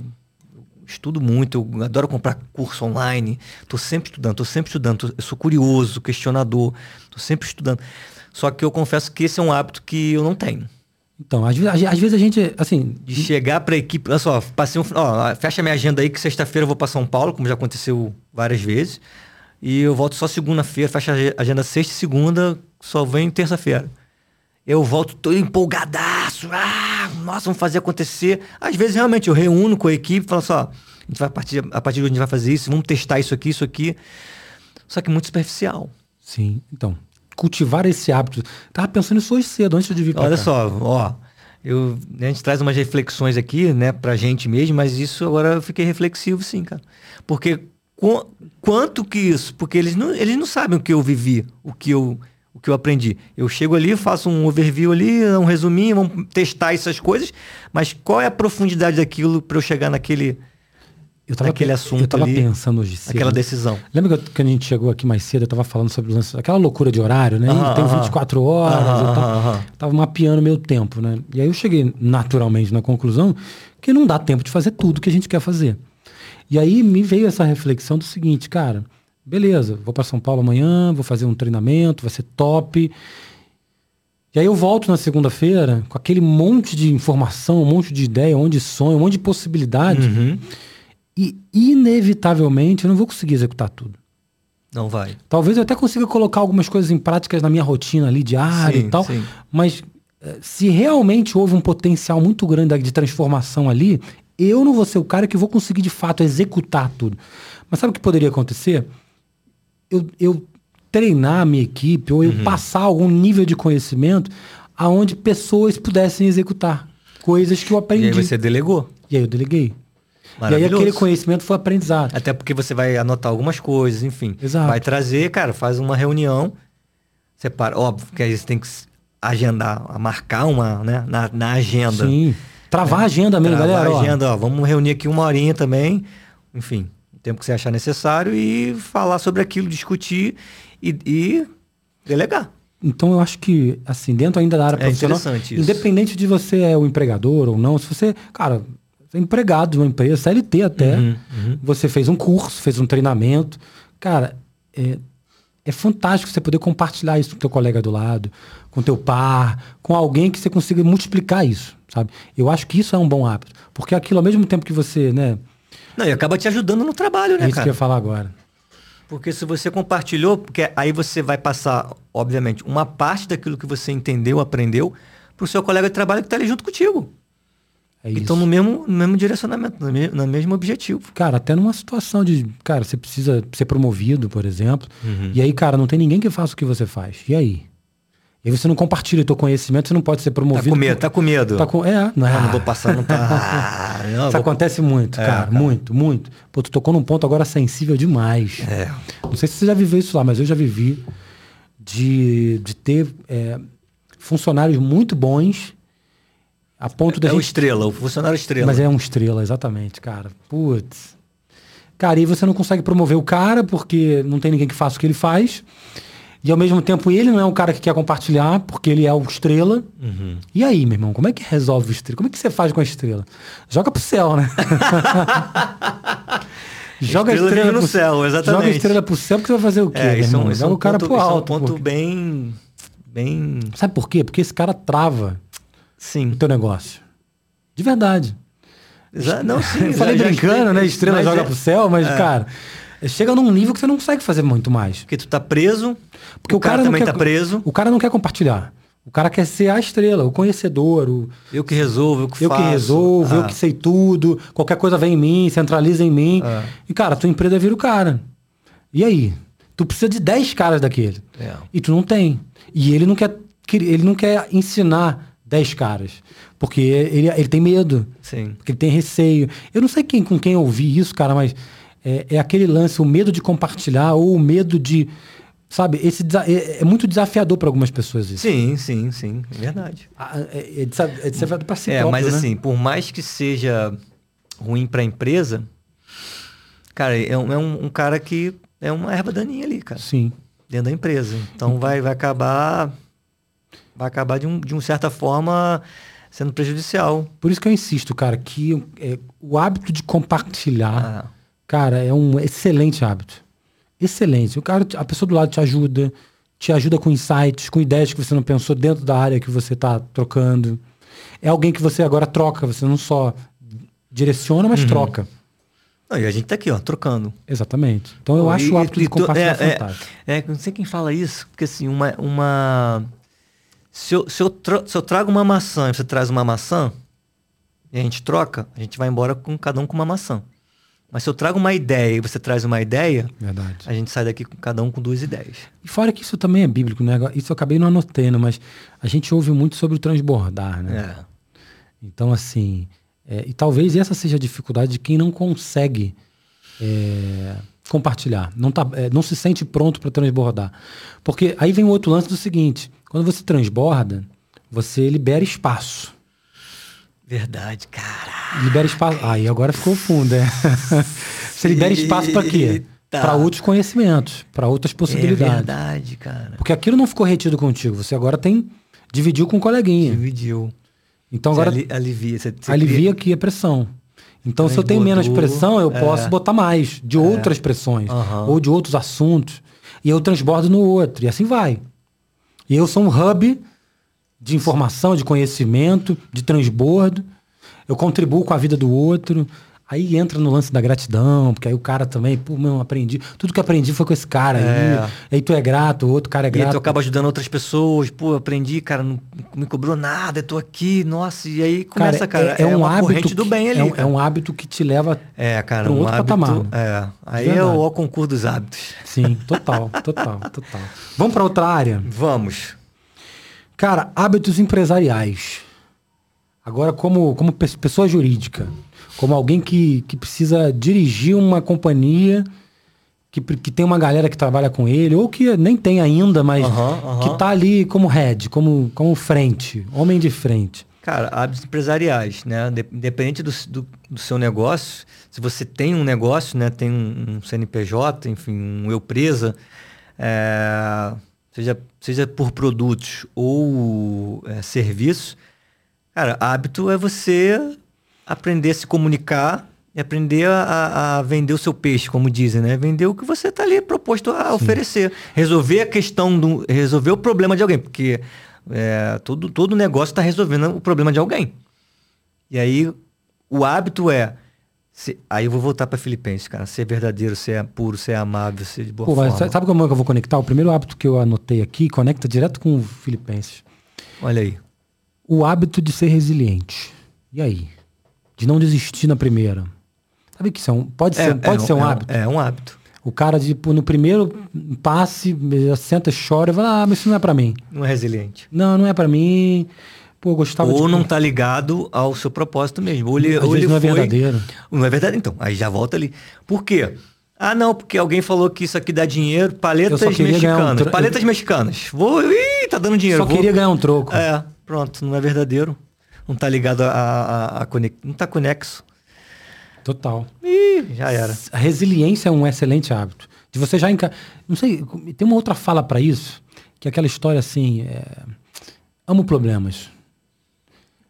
eu estudo muito, eu adoro comprar curso online, tô sempre estudando, tô sempre estudando, tô- eu sou curioso, questionador, tô sempre estudando. Só que eu confesso que esse é um hábito que eu não tenho. Então, às, ve- às- às vezes a gente, assim, De chegar pra equipe, olha só, passei um, ó, fecha minha agenda aí que sexta-feira eu vou pra São Paulo, como já aconteceu várias vezes. E eu volto só segunda-feira, fecha a ag- agenda sexta e segunda, só vem terça-feira. Eu volto todo empolgadaço. Ah, nossa, vamos fazer acontecer. Às vezes, realmente, eu reúno com a equipe e falo só, a gente vai partir, a partir de hoje a gente vai fazer isso, vamos testar isso aqui, isso aqui. Só que muito superficial. sim, então, cultivar esse hábito. Tava pensando nisso hoje cedo, antes de vir pra Olha cá. só, ó, eu, a gente traz umas reflexões aqui, né, pra gente mesmo, mas isso agora eu fiquei reflexivo sim, cara. Porque qu- quanto que isso? Porque eles não, eles não sabem o que eu vivi, o que eu, o que eu aprendi. Eu chego ali, faço um overview ali, um resuminho, vamos testar essas coisas, mas qual é a profundidade daquilo para eu chegar naquele, eu tava, naquele assunto Eu tava ali, pensando hoje cedo. aquela decisão? Lembra que, eu- a gente chegou aqui mais cedo, eu tava falando sobre lance, aquela loucura de horário, né? Aham, Tem aham. 24 horas Aham, e aham, aham. Tava mapeando meu tempo, né? E aí eu cheguei naturalmente na conclusão que não dá tempo de fazer tudo que a gente quer fazer. E aí me veio essa reflexão do seguinte, cara, beleza, vou para São Paulo amanhã, vou fazer um treinamento, vai ser top. E aí eu volto na segunda-feira com aquele monte de informação, um monte de ideia, um monte de sonho, um monte de possibilidade. Uhum. E inevitavelmente eu não vou conseguir executar tudo. Não vai. Talvez eu até consiga colocar algumas coisas em práticas na minha rotina ali diária Sim, e tal. sim. Mas eh, se realmente houve um potencial muito grande de transformação ali, eu não vou ser o cara que vou conseguir de fato executar tudo. Mas sabe o que poderia acontecer? Eu, eu treinar a minha equipe ou eu Uhum. passar algum nível de conhecimento aonde pessoas pudessem executar coisas que eu E aprendi. aí você delegou. E aí eu deleguei. E aí aquele conhecimento foi aprendizado. Até porque você vai anotar algumas coisas, enfim. Exato. Vai trazer, cara, faz uma reunião. Separa. Óbvio que aí você tem que agendar, marcar uma, né? Na, na agenda. Sim. Travar a agenda mesmo, Travar galera. a ó. agenda, ó. Vamos reunir aqui uma horinha também. Enfim, o tempo que você achar necessário e falar sobre aquilo, discutir e, e delegar. Então eu acho que, assim, dentro ainda da área É profissional, interessante isso. independente de você é o empregador ou não, se você, cara, você é empregado de uma empresa, CLT até, Uhum, uhum. você fez um curso, fez um treinamento, cara, é, é fantástico você poder compartilhar isso com teu colega do lado, com teu par, com alguém que você consiga multiplicar isso, sabe? Eu acho que isso é um bom hábito, porque aquilo ao mesmo tempo que você, né, Não, e acaba te ajudando no trabalho, é né, isso que eu cara? ia falar agora. Porque se você compartilhou, porque aí você vai passar, obviamente, uma parte daquilo que você entendeu, aprendeu, pro seu colega de trabalho que está ali junto contigo. É isso. estão no mesmo, no mesmo direcionamento, no, me- no mesmo objetivo. Cara, até numa situação de, cara, você precisa ser promovido, por exemplo. Uhum. E aí, cara, não tem ninguém que faça o que você faz. E aí? E você não compartilha o teu conhecimento, você não pode ser Tá promovido. com medo, tá com medo. Tá com, é, não é? Ah, não vou passar, não tá. *laughs* Ah, não, Isso vou- acontece muito, É, cara, cara. Muito, muito. Pô, tu tocou num ponto agora sensível demais. É. Não sei se você já viveu isso lá, mas eu já vivi de, de ter é, funcionários muito bons a ponto da É gente. estrela, o funcionário estrela. Mas é um estrela, exatamente, cara. Putz. Cara, e você não consegue promover o cara porque não tem ninguém que faça o que ele faz. E ao mesmo tempo ele não é um cara que quer compartilhar porque ele é o estrela. Uhum. E aí, meu irmão, como é que resolve o estrela? Como é que você faz com a estrela? Joga pro céu, né? *laughs* Joga a Estrela estrela vive no pro céu, exatamente. Joga a estrela pro céu porque você vai fazer o quê? É, meu isso é um, irmão? é Joga um o cara ponto, pro isso é um alto. ponto pô. bem. Bem. Sabe por quê? Porque esse cara trava Sim. o teu negócio. De verdade. Exa- Não, sim. Eu *laughs* falei já- já brincando, expliquei né? Estrela joga é- pro céu, mas, cara, chega num nível que você não consegue fazer muito mais. Porque tu tá preso, Porque o, cara, não também quer, tá preso. O cara não quer compartilhar. O cara quer ser a estrela, o conhecedor, o Eu que resolvo, eu que eu faço. que resolvo, eu Ah, que sei tudo, qualquer coisa vem em mim, centraliza em mim. Ah. E, cara, tua empresa vira o cara. E aí? Tu precisa de 10 caras daquele. É. E tu não tem. E ele não quer, que- ele não quer ensinar 10 caras. Porque ele, ele tem medo. Sim. Porque ele tem receio. Eu não sei quem, com quem eu ouvi isso, cara, mas é, é aquele lance, o medo de compartilhar ou o medo de. Sabe, esse é, é muito desafiador para algumas pessoas isso. Sim, sim, sim. É verdade. Ah, É, é desa- é desafiador para si é, próprio, mas né? assim, por mais que seja ruim pra empresa, cara, é um, é um- um cara que é uma erva daninha ali, cara, Sim. dentro da empresa. Então vai, vai acabar. Vai acabar de, um, de uma certa forma sendo prejudicial. Por isso que eu insisto, cara, que é, o hábito de compartilhar, Ah, cara, é um excelente hábito. Excelente. O cara, a pessoa do lado te ajuda, te ajuda com insights, com ideias que você não pensou dentro da área que você está trocando. É alguém que você agora troca, você não só direciona, Uhum. mas troca. não, e a gente tá aqui, ó, trocando. Exatamente. Então eu acho o hábito e de tu- compartilhar é, é, fantástico. É, não sei quem fala isso, porque assim, uma. uma se, eu, se, eu tra- se eu trago uma maçã e você traz uma maçã, e a gente troca, a gente vai embora com cada um com uma maçã. Mas se eu trago uma ideia e você traz uma ideia, Verdade. a gente sai daqui com cada um com duas ideias. E fora que isso também é bíblico, né? Isso eu acabei não anotando, mas a gente ouve muito sobre o transbordar, né? É. Então, assim, é, e talvez essa seja a dificuldade de quem não consegue é, compartilhar, não, tá, é, não se sente pronto para transbordar. Porque aí vem o outro lance do seguinte: quando você transborda, você libera espaço. Verdade, cara. Libera espaço. Aí agora ficou fundo, é. *laughs* você libera espaço para quê? Para outros conhecimentos, para outras É possibilidades. verdade, cara. Porque aquilo não ficou retido contigo, você agora tem. Dividiu com um coleguinha. Dividiu. Então Você agora ali- alivia. Você, você alivia cria- aqui a pressão. Então, se eu tenho menos pressão, eu é. posso botar mais de outras pressões Aham. ou de outros assuntos. E eu transbordo no outro. E assim vai. E eu sou um hub de informação, de conhecimento, de transbordo. Eu contribuo com a vida do outro. Aí entra no lance da gratidão, porque aí o cara também, pô, meu, aprendi. Tudo que aprendi foi com esse cara É. aí. Aí tu é grato, o outro cara é E aí grato. tu acaba ajudando outras pessoas. Pô, aprendi, cara, não me cobrou nada, eu tô aqui, nossa. E aí começa, cara, é, é um uma hábito corrente do que- bem ali. é um, cara. é um hábito que te leva É, cara, pra um um outro hábito. patamar. É. Aí é o, o concurso dos hábitos. Sim, total, total, total. Vamos para outra área? Vamos. Cara, hábitos empresariais. Agora, como, como pe- pessoa jurídica, como alguém que, que precisa dirigir uma companhia, que, que tem uma galera que trabalha com ele, ou que nem tem ainda, mas Aham, aham. que tá ali como head, como, como frente, homem de frente. Cara, hábitos empresariais, né? De- Independente do, do, do seu negócio, se você tem um negócio, né? Tem um, um CNPJ, enfim, um eu presa, é, seja, seja por produtos ou é, serviços, cara, hábito é você aprender a se comunicar e aprender a, a vender o seu peixe, como dizem, né? Vender o que você está ali proposto a oferecer. Resolver a questão, do, resolver o problema de alguém, porque é, todo, todo negócio está resolvendo o problema de alguém. E aí, o hábito é. se- aí eu vou voltar para Filipenses, cara. Ser verdadeiro, ser puro, ser amável, ser de boa Pô, forma. sa- sabe como é que eu vou conectar? O primeiro hábito que eu anotei aqui conecta direto com o Filipenses. Olha aí. O hábito de ser resiliente. E aí? De não desistir na primeira. Sabe que isso é um, pode ser, pode ser um é hábito? É um hábito. O cara, tipo, no primeiro passe, senta, chora e fala, ah, mas isso não é pra mim. Não é resiliente. Não, não é pra mim. Pô, eu gostava Ou de... não tá ligado ao seu propósito mesmo. Ou ele, Às ou ele não é foi- verdadeiro. Não é verdade, então. Aí já volta ali. Por quê? Ah, não, porque alguém falou que isso aqui dá dinheiro. Eu Paletas ganhar um mexicanas. tro- Paletas mexicanas. Vou. Ih, tá dando dinheiro. Só vou- queria ganhar um troco. É, pronto, não é verdadeiro. Não tá ligado a. a, a conex... Não tá conexo. Total. Ih, já era. A resiliência é um excelente hábito. De você já encar... Não sei, tem uma outra fala pra isso, que é aquela história assim, é, amo problemas.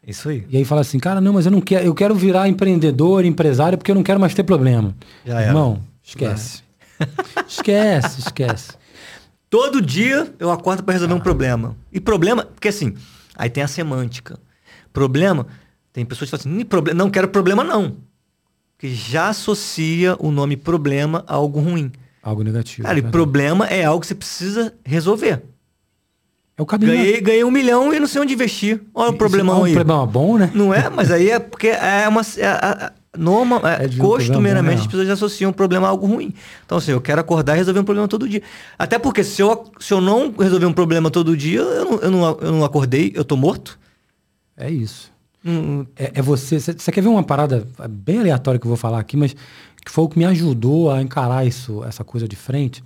Isso aí. E aí fala assim, cara, não, mas eu não quero, eu quero virar empreendedor, empresário, porque eu não quero mais ter problema. Já era. Irmão, esquece. *laughs* esquece, esquece. Todo dia eu acordo para resolver um problema. E problema, porque assim, aí tem a semântica. Problema, tem pessoas que falam assim, "Ih, problema, não quero problema não. Que já associa o nome problema a algo ruim. Algo negativo. Cara, e né? problema é algo que você precisa resolver. É o caminho. Ganhei, ganhei um milhão e não sei onde investir. Olha o Isso problemão é um aí. problema bom, né? Não é? *laughs* Mas aí é porque é uma. É, a- norma, é, É um costumeiramente problema, as pessoas associam um problema a algo ruim. Então, assim, eu quero acordar e resolver um problema todo dia. Até porque se eu, se eu não resolver um problema todo dia, eu não, eu não, eu não acordei, eu tô morto. É isso. Hum, É, é você. Você quer ver uma parada bem aleatória que eu vou falar aqui, mas que foi o que me ajudou a encarar isso, essa coisa de frente?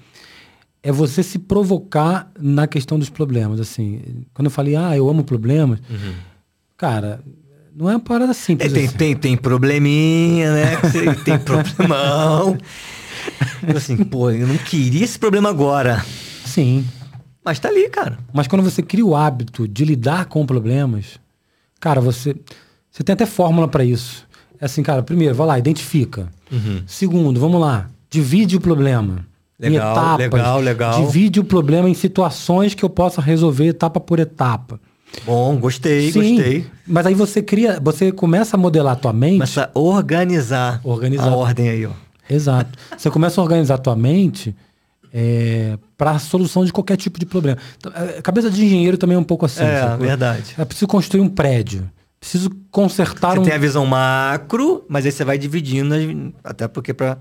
É você se provocar na questão dos problemas. Assim, quando eu falei, ah, eu amo problemas, cara, não é uma parada é, simples. tem, assim. tem, tem probleminha, né? *laughs* tem problemão. Eu assim, pô, eu não queria esse problema agora. Sim. Mas tá ali, cara. Mas quando você cria o hábito de lidar com problemas, cara, você, você tem até fórmula para isso. É assim, cara, primeiro, vai lá, identifica. Segundo, vamos lá, divide o problema. em Legal, etapas. legal, legal. Divide o problema em situações que eu possa resolver etapa por etapa. Bom, gostei, Sim, gostei. Mas aí você cria, você começa a modelar a tua mente. Começa a organizar, Organizar. a ordem aí, ó. Exato. Você começa a organizar a tua mente para a solução de qualquer tipo de problema. Então, a cabeça de engenheiro também é um pouco assim. É, sacou? verdade. Eu preciso construir um prédio. Preciso consertar Você um. tem a visão macro, mas aí você vai dividindo, até porque pra,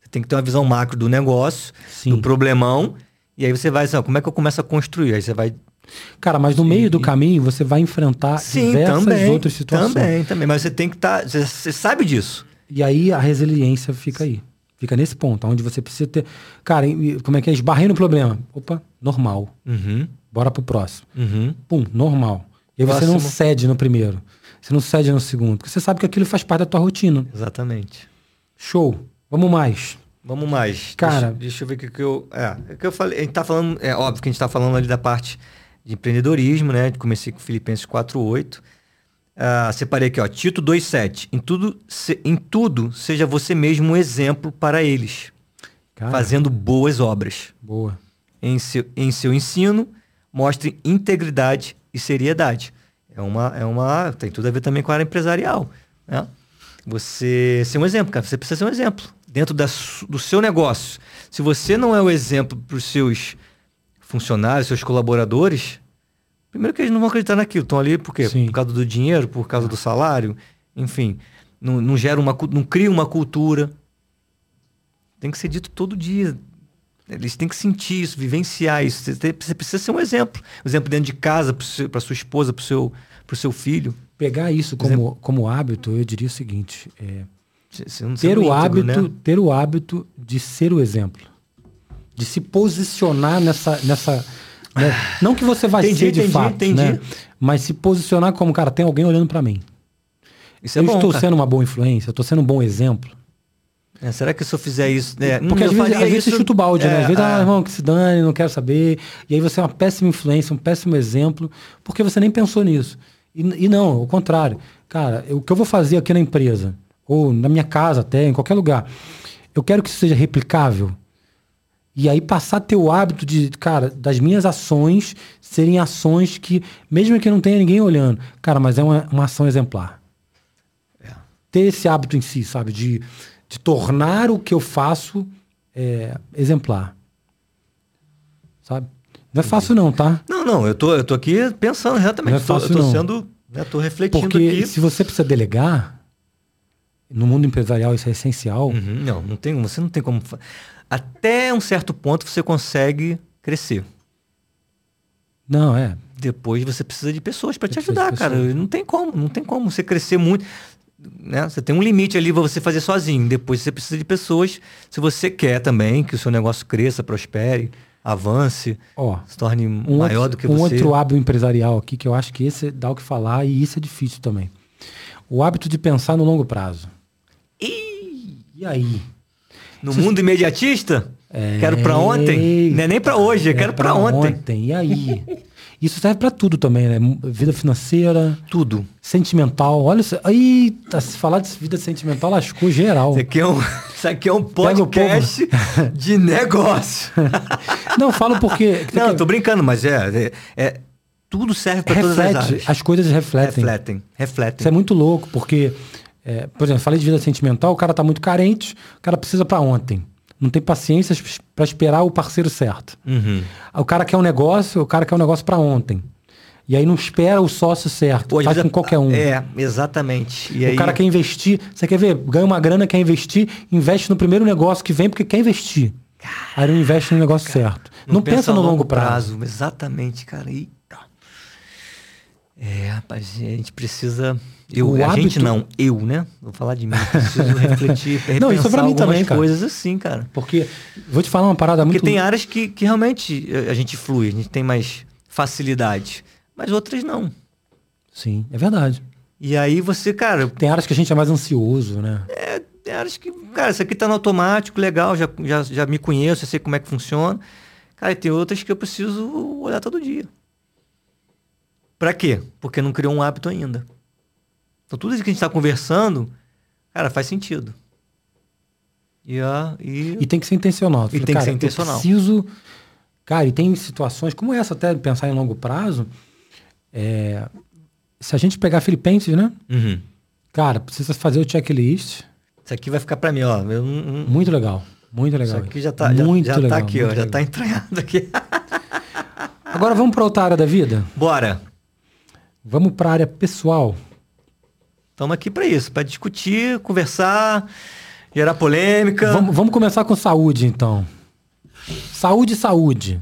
você tem que ter uma visão macro do negócio, Sim. do problemão, e aí você vai assim, ó, como é que eu começo a construir? Aí você vai... Cara, mas no meio do caminho você vai enfrentar Sim, diversas também, outras situações. também, também, mas você tem que estar, você, você sabe disso. E aí a resiliência fica aí. Fica nesse ponto, onde você precisa ter. Cara, como é que é? Esbarrei no problema. Opa, normal. Uhum, Bora pro próximo. uhum. Pum, normal. E aí você não cede no primeiro. Você não cede no segundo. Porque você sabe que aquilo faz parte da tua rotina. Exatamente. Show. Vamos mais. Vamos mais. Cara- Deixa, deixa eu ver o que, que eu. É, é que eu falei. A gente tá falando. É óbvio que a gente tá falando ali da parte de empreendedorismo, né? Comecei com Filipenses 4.8. Ah, separei aqui, ó. Tito 2.7. Em tudo, se- em tudo, seja você mesmo um exemplo para eles, Cara, fazendo boas obras. boa. Em seu, em seu ensino, mostre integridade e seriedade. É uma, é uma. Tem tudo a ver também com a área empresarial. Né? Você ser um exemplo, cara. Você precisa ser um exemplo. Dentro da do seu negócio. Se você não é o exemplo para os seus funcionários, seus colaboradores, primeiro que eles não vão acreditar naquilo. Estão ali por quê? Sim. Por causa do dinheiro, por causa do salário, enfim. Não, não gera uma, não cria uma cultura. Tem que ser dito todo dia. Eles têm que sentir isso, vivenciar isso. Você, tem- você precisa ser um exemplo. Um exemplo dentro de casa, para sua esposa, para o seu, pro seu filho. Pegar isso como, como hábito, eu diria o seguinte: é, ter o íntegro, hábito, né? ter o hábito de ser o exemplo, de se posicionar nessa, nessa, né? não que você vai Entendi, ser de entendi, fato, entendi. né? Mas se posicionar como cara, tem alguém olhando para mim. Isso é eu bom. estou cara. sendo uma boa influência, eu estou sendo um bom exemplo. É, será que se eu fizer isso. É, hum, Porque às vezes, às vezes você isso- chuta o balde, né? É, Às vezes, ah, é. irmão, que se dane, não quero saber. E aí você é uma péssima influência, um péssimo exemplo, porque você nem pensou nisso. E, e não, o contrário. Cara, eu- o que eu vou fazer aqui na empresa, ou na minha casa até, em qualquer lugar, eu quero que isso seja replicável. E aí passar a ter o hábito de, cara, das minhas ações serem ações que, mesmo que não tenha ninguém olhando, cara, mas é uma, uma ação exemplar. Ter esse hábito em si, sabe? De, de tornar o que eu faço é, exemplar. Sabe? Não é fácil não, tá? Não, não, eu tô, eu tô aqui pensando exatamente. Não é eu tô, fácil, eu tô não. sendo. Né, tô refletindo Porque aqui. se você precisa delegar, No mundo empresarial isso é essencial. Uhum, não, não tem, você não tem como. Até um certo ponto você consegue crescer. Não, é. Depois você precisa de pessoas para te ajudar, cara. Não tem como, não tem como você crescer muito. Né? Você tem um limite ali pra você fazer sozinho. Depois você precisa de pessoas. Se você quer também que o seu negócio cresça, prospere, avance, Ó, se torne um, maior outro, do que um você. outro hábito empresarial aqui que eu acho que esse dá o que falar e isso é difícil também. O hábito de pensar no longo prazo. E aí? No mundo imediatista, quero pra ontem. Não é nem pra hoje, eu É quero pra ontem. E aí? Isso serve pra tudo também, né? Vida financeira, Tudo. sentimental. Olha, isso- eita, se falar de vida sentimental, lascou geral. Isso aqui é um, *laughs* isso aqui é um podcast de negócio. *laughs* Não, falo porque. *laughs* Não, eu tô brincando, mas é, é, é- tudo serve para todas as áreas. as coisas refletem. Refletem, refletem. Isso é muito louco, porque, é, por exemplo, falei de vida sentimental, o cara tá muito carente, o cara precisa pra ontem. Não tem paciência pra esperar o parceiro certo. Uhum. O cara quer um negócio, o cara quer um negócio pra ontem. E aí não espera o sócio certo, Pô, faz vezes com qualquer um. É, exatamente. E o aí, cara quer investir, você quer ver, ganha uma grana, quer investir, investe no primeiro negócio que vem porque quer investir. aí não investe no negócio certo. Não, pensa, no longo prazo. Exatamente, cara. Eita. É, rapaz, a gente precisa. Eu, O a gente hábito- não, eu, né? Vou falar de mim. Preciso *laughs* refletir, Não, isso é pra mim também, cara. coisas assim, cara. Porque, vou te falar uma parada Porque muito... tem áreas que, que realmente eh, a gente flui, a gente tem mais facilidade, mas outras não. Sim, é verdade. E aí você, cara, Tem áreas que a gente é mais ansioso, né? é, tem áreas que, cara, isso aqui tá no automático, legal, já, já, já me conheço, já sei como é que funciona. Cara, e tem outras que eu preciso olhar todo dia. Pra quê? Porque não criou um hábito ainda. Então tudo isso que a gente tá conversando, cara, faz sentido. E, ah, e, E tem que ser intencional. E tem que cara, ser intencional. Eu preciso... Cara, e tem situações como essa, até pensar em longo prazo. é, Se a gente pegar Filipenses, né? Uhum. Cara, precisa fazer o checklist. Isso aqui vai ficar pra mim, ó. Eu não- não- Muito legal. Muito legal. Isso aqui já tá, já- muito já, tá legal, aqui, ó. muito Já legal. tá entranhado aqui. *laughs* Agora vamos para outra área da vida? Bora. Vamos para a área pessoal. Estamos aqui pra isso, pra discutir, conversar, gerar polêmica. Vamos, vamos começar com saúde, então. Saúde, saúde.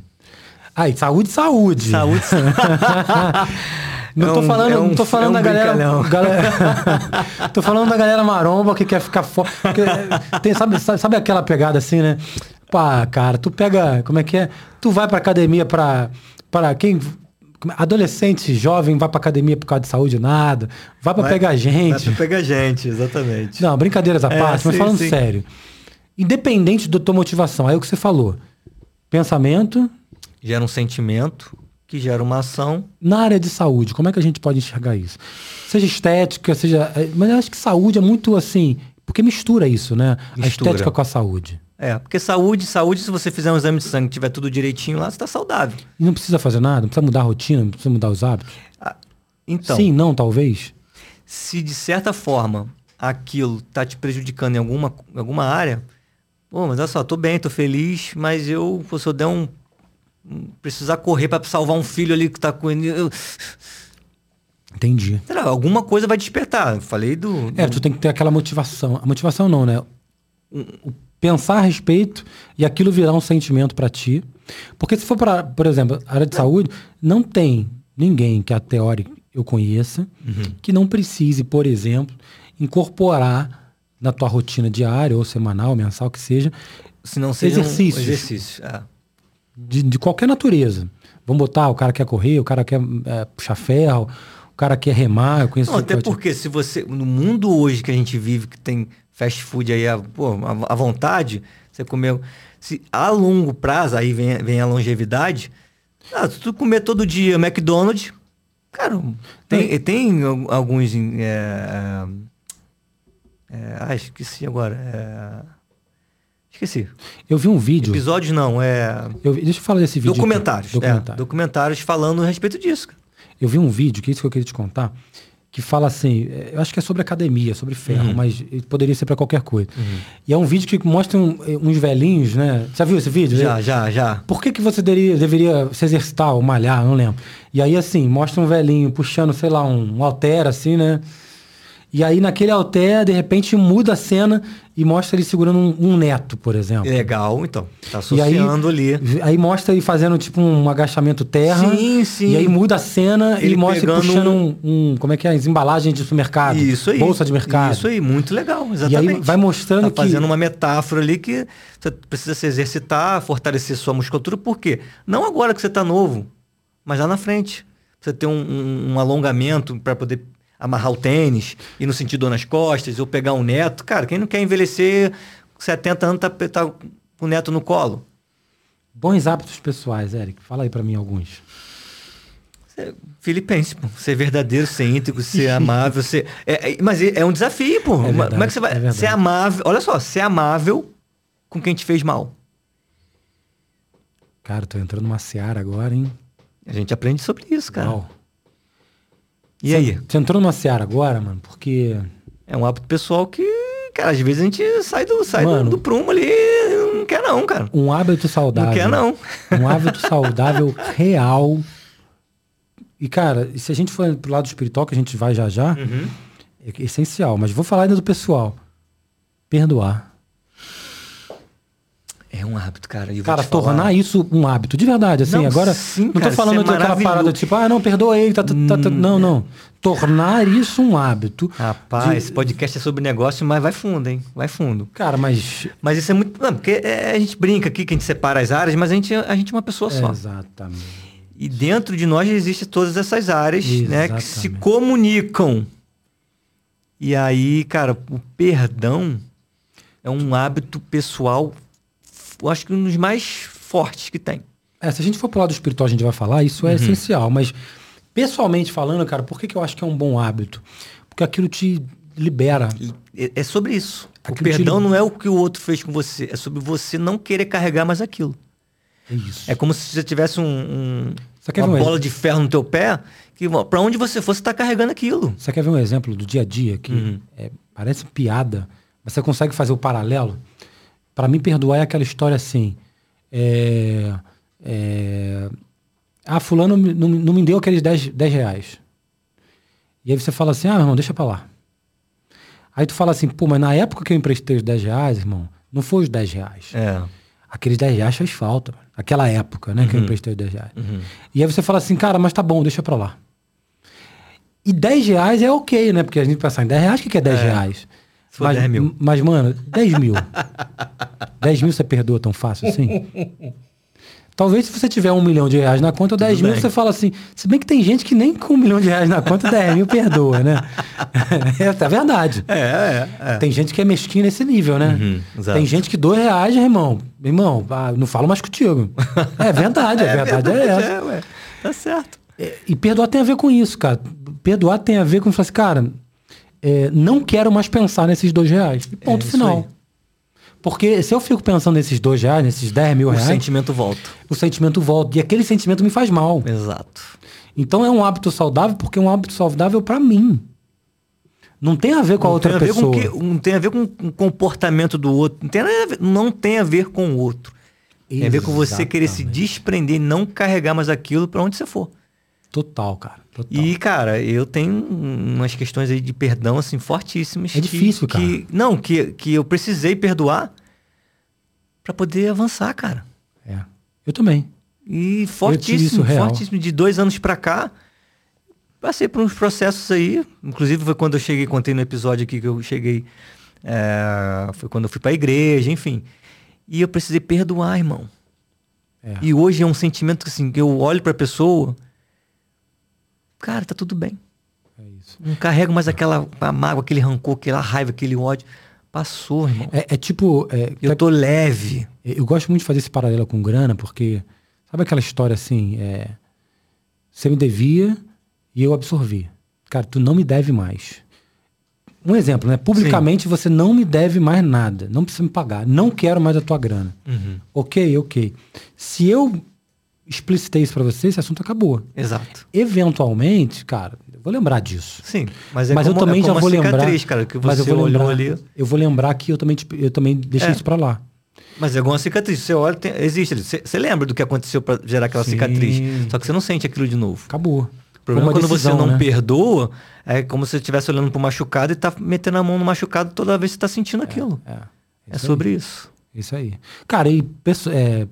Aí, saúde, saúde. Saúde. *laughs* Não É tô um- falando, é um- não tô falando é um da galera, galera- *laughs* tô falando da galera maromba que quer ficar fora. sabe, sabe, sabe aquela pegada assim, né? Pá, cara, tu pega, como é que é? Tu vai pra academia pra, pra quem adolescente, jovem, vai pra academia por causa de saúde nada, vai pra Vai- pegar Vai gente. pra pegar gente, exatamente. Não, brincadeiras à É, parte, mas sim, falando sim. sério. Independente da tua motivação, aí é o que você falou. Pensamento Gera um sentimento, que gera uma ação. na área de saúde, como é que a gente pode enxergar isso? Seja estética, seja. é, Mas eu acho que saúde é muito assim. Porque mistura isso, né? A Mistura. estética com a saúde. É, porque saúde, saúde, se você fizer um exame de sangue e tiver tudo direitinho lá, você tá saudável. E não precisa fazer nada, não precisa mudar a rotina, não precisa mudar os hábitos. Ah, Então, Sim, não, talvez. se de certa forma aquilo tá te prejudicando em alguma, alguma área, pô, mas olha só, tô bem, tô feliz, mas eu, se eu der um. precisar correr para salvar um filho ali que tá com. eu- Entendi. sei lá, alguma coisa vai despertar. Eu falei do. É, do- tu tem que ter aquela motivação. A motivação não, né? O- o pensar a respeito e aquilo virar um sentimento pra ti. Porque se for para, por exemplo, a área de saúde, não tem ninguém que a teórica eu conheça que não precise, por exemplo, incorporar na tua rotina diária ou semanal, mensal que seja, se não seja exercícios. um exercício. É. de, de qualquer natureza. Vamos botar, o cara quer correr, o cara quer é, puxar ferro, o cara quer remar, eu conheço Não, até tipo- porque se você. No mundo hoje que a gente vive, que tem fast food aí à, pô, à- à vontade, você comer. Se a longo prazo, aí vem, vem a longevidade. Ah, se tu comer todo dia McDonald's, cara, tem, tem al- alguns. É, é, ah, esqueci agora. é, esqueci. Eu vi um vídeo. Episódios não, é. Eu, vi- deixa eu falar desse vídeo. Documentários. é, Documentário. documentários falando a respeito disso. Eu vi um vídeo, que é isso que eu queria te contar, que fala assim, é, eu acho que é sobre academia, sobre ferro, Uhum. mas poderia ser para qualquer coisa. E é um vídeo que mostra um- uns velhinhos, né? Já viu esse vídeo? Já, já, já. Por que, que você deveria, deveria se exercitar ou malhar? Não lembro. E aí, assim, mostra um velhinho puxando, sei lá, um, um halter, assim, né? E aí naquele alter, de repente, muda a cena e mostra ele segurando um, um neto, por exemplo. Legal, então. Tá E aí, associando ali. aí mostra ele fazendo tipo um agachamento terra. Sim, sim. E aí muda a cena e Ele mostra ele puxando um, um- Como é que é? As embalagens de supermercado. Isso aí. Bolsa de mercado. Isso aí, muito legal, exatamente. vai mostrando tá que- fazendo uma metáfora ali que você precisa se exercitar, fortalecer sua musculatura, por quê? Não agora que você tá novo, mas lá na frente. Você ter um, um- um alongamento para poder amarrar o tênis, ir no sentido nas costas, ou pegar um neto. Cara, quem não quer envelhecer com 70 anos, tá, tá com o neto no colo? Bons hábitos pessoais, Eric. Fala aí pra mim alguns. Ser Filipense, pô. Ser verdadeiro, ser íntegro, ser *laughs* amável, ser. É, é- mas é é um desafio, pô. É verdade, Como é que você vai. é ser amável. Olha só, ser amável com quem te fez mal. Cara, tô entrando numa seara agora, hein? A gente aprende sobre isso, cara. Uau. E aí? Você entrou numa seara agora, mano, porque. É um hábito pessoal que, cara, às vezes a gente sai do, sai do, Mano. do prumo ali. Não quer, não, cara. Um hábito saudável. Não quer, não. Um hábito saudável *laughs* real. E, cara, se a gente for pro lado espiritual, que a gente vai já já, Uhum. é essencial. Mas vou falar ainda do pessoal. Perdoar. É um hábito, cara. Eu Cara, tornar isso um hábito, de verdade, assim, Não, agora, sim, não tô cara, falando é daquela parada tipo, ah, não, perdoa ele, tá, tá, tá, tá. não, não, tornar isso um hábito, Rapaz, De- esse podcast é sobre negócio, mas vai fundo, hein? Vai fundo. cara, mas, Mas isso é muito. Não, porque é, a gente brinca aqui que a gente separa as áreas, mas a gente, a gente é uma pessoa só. exatamente, E dentro de nós existem todas essas áreas, né? Que se Exatamente. comunicam. E aí, cara, o perdão é um hábito pessoal, eu acho que um dos mais fortes que tem. é, se a gente for pro lado espiritual, a gente vai falar, isso é Uhum. essencial, mas pessoalmente falando, cara, por que, que eu acho que é um bom hábito? Porque aquilo te libera, É é sobre isso. O Aquilo te perdão não é o que o outro fez com você, é sobre você não querer carregar mais aquilo. é isso. É como se você tivesse um, um- uma um bola de ferro no teu pé, que para onde você for, você tá carregando aquilo. Você quer ver um exemplo do dia a dia que Uhum. é, parece piada, mas você consegue fazer o paralelo? Para mim, perdoar é aquela história assim. É, é, ah, fulano não, não me deu aqueles 10, 10 reais. E aí você fala assim, ah, meu irmão, deixa pra lá. Aí tu fala assim, pô, mas na época que eu emprestei os 10 reais, irmão, não foi os 10 reais. É. Aqueles 10 reais faz falta. mano. Aquela época, né, que eu emprestei os 10 reais. Uhum. E aí você fala assim, cara, mas tá bom, deixa pra lá. E 10 reais é ok, né? Porque a gente pensa em 10 reais, o que que é 10 É. reais? Se for mas, 10 mil. Mas, mano, 10 mil. 10 mil você perdoa tão fácil assim? Talvez se você tiver um milhão de reais na conta, 10 mil bem. você fala assim. Se bem que tem gente que nem com um milhão de reais na conta, 10 mil perdoa, né? *laughs* é, é verdade. É, é, é. Tem gente que é mesquinha nesse nível, né? Uhum. Tem gente que dois reais, irmão. Irmão, ah, não falo mais contigo. É verdade, a *laughs* verdade é, essa. é, ué. Tá certo. É, E perdoar tem a ver com isso, cara. Perdoar tem a ver com falar assim, cara, é, não quero mais pensar nesses dois reais. E ponto É, final. aí. Porque se eu fico pensando nesses dois reais, nesses 10 mil O reais, sentimento volta. o sentimento volta. E aquele sentimento me faz mal. Exato. Então é um hábito saudável porque é um hábito saudável pra mim. Não tem a ver com a outra tem a ver pessoa. com que, não tem a ver com o comportamento do outro. Não tem, ver, não tem a ver com o outro. Tem a ver com você querer se Exatamente. desprender e não carregar mais aquilo pra onde você for. Total, cara. Total. E, cara, eu tenho umas questões aí de perdão, assim, fortíssimas. É difícil, que, que- não, que, que eu precisei perdoar pra poder avançar, cara. É. Eu também. E fortíssimo, fortíssimo. De dois anos pra cá, passei por uns processos aí. Inclusive foi quando eu cheguei, contei no episódio aqui que eu cheguei. é, foi quando eu fui pra igreja, enfim. E eu precisei perdoar, irmão. É. E hoje é um sentimento que, assim, que eu olho pra pessoa. Cara, tá tudo bem. É isso. Não carrego mais aquela mágoa, aquele rancor, aquela raiva, aquele ódio. Passou, irmão. É, é tipo. é, Eu tô leve. Eu gosto muito de fazer esse paralelo com grana, porque sabe aquela história assim, é, você me devia e eu absorvi. Cara, tu não me deve mais. Um exemplo, né? Publicamente você não me deve mais nada, não precisa me pagar, não quero mais a tua grana. Uhum. Ok, ok. Se eu explicitei isso pra você, esse assunto acabou. Exato. Eventualmente, cara, eu vou lembrar disso. Sim, mas é mas eu como, também é já vou a lembrar. cicatriz, cara, que mas você eu vou lembrar, ali. Eu vou lembrar que eu também, eu também deixei É. isso pra lá. Mas é igual uma cicatriz. Você olha, tem- existe. Você, você lembra do que aconteceu pra gerar aquela Sim. cicatriz. Só que você não sente aquilo de novo. Acabou. O problema é quando decisão, você não né? perdoa, é como se você estivesse olhando pro machucado e tá metendo a mão no machucado toda vez que você tá sentindo aquilo. É, É, sobre isso. Isso aí. Cara, e é,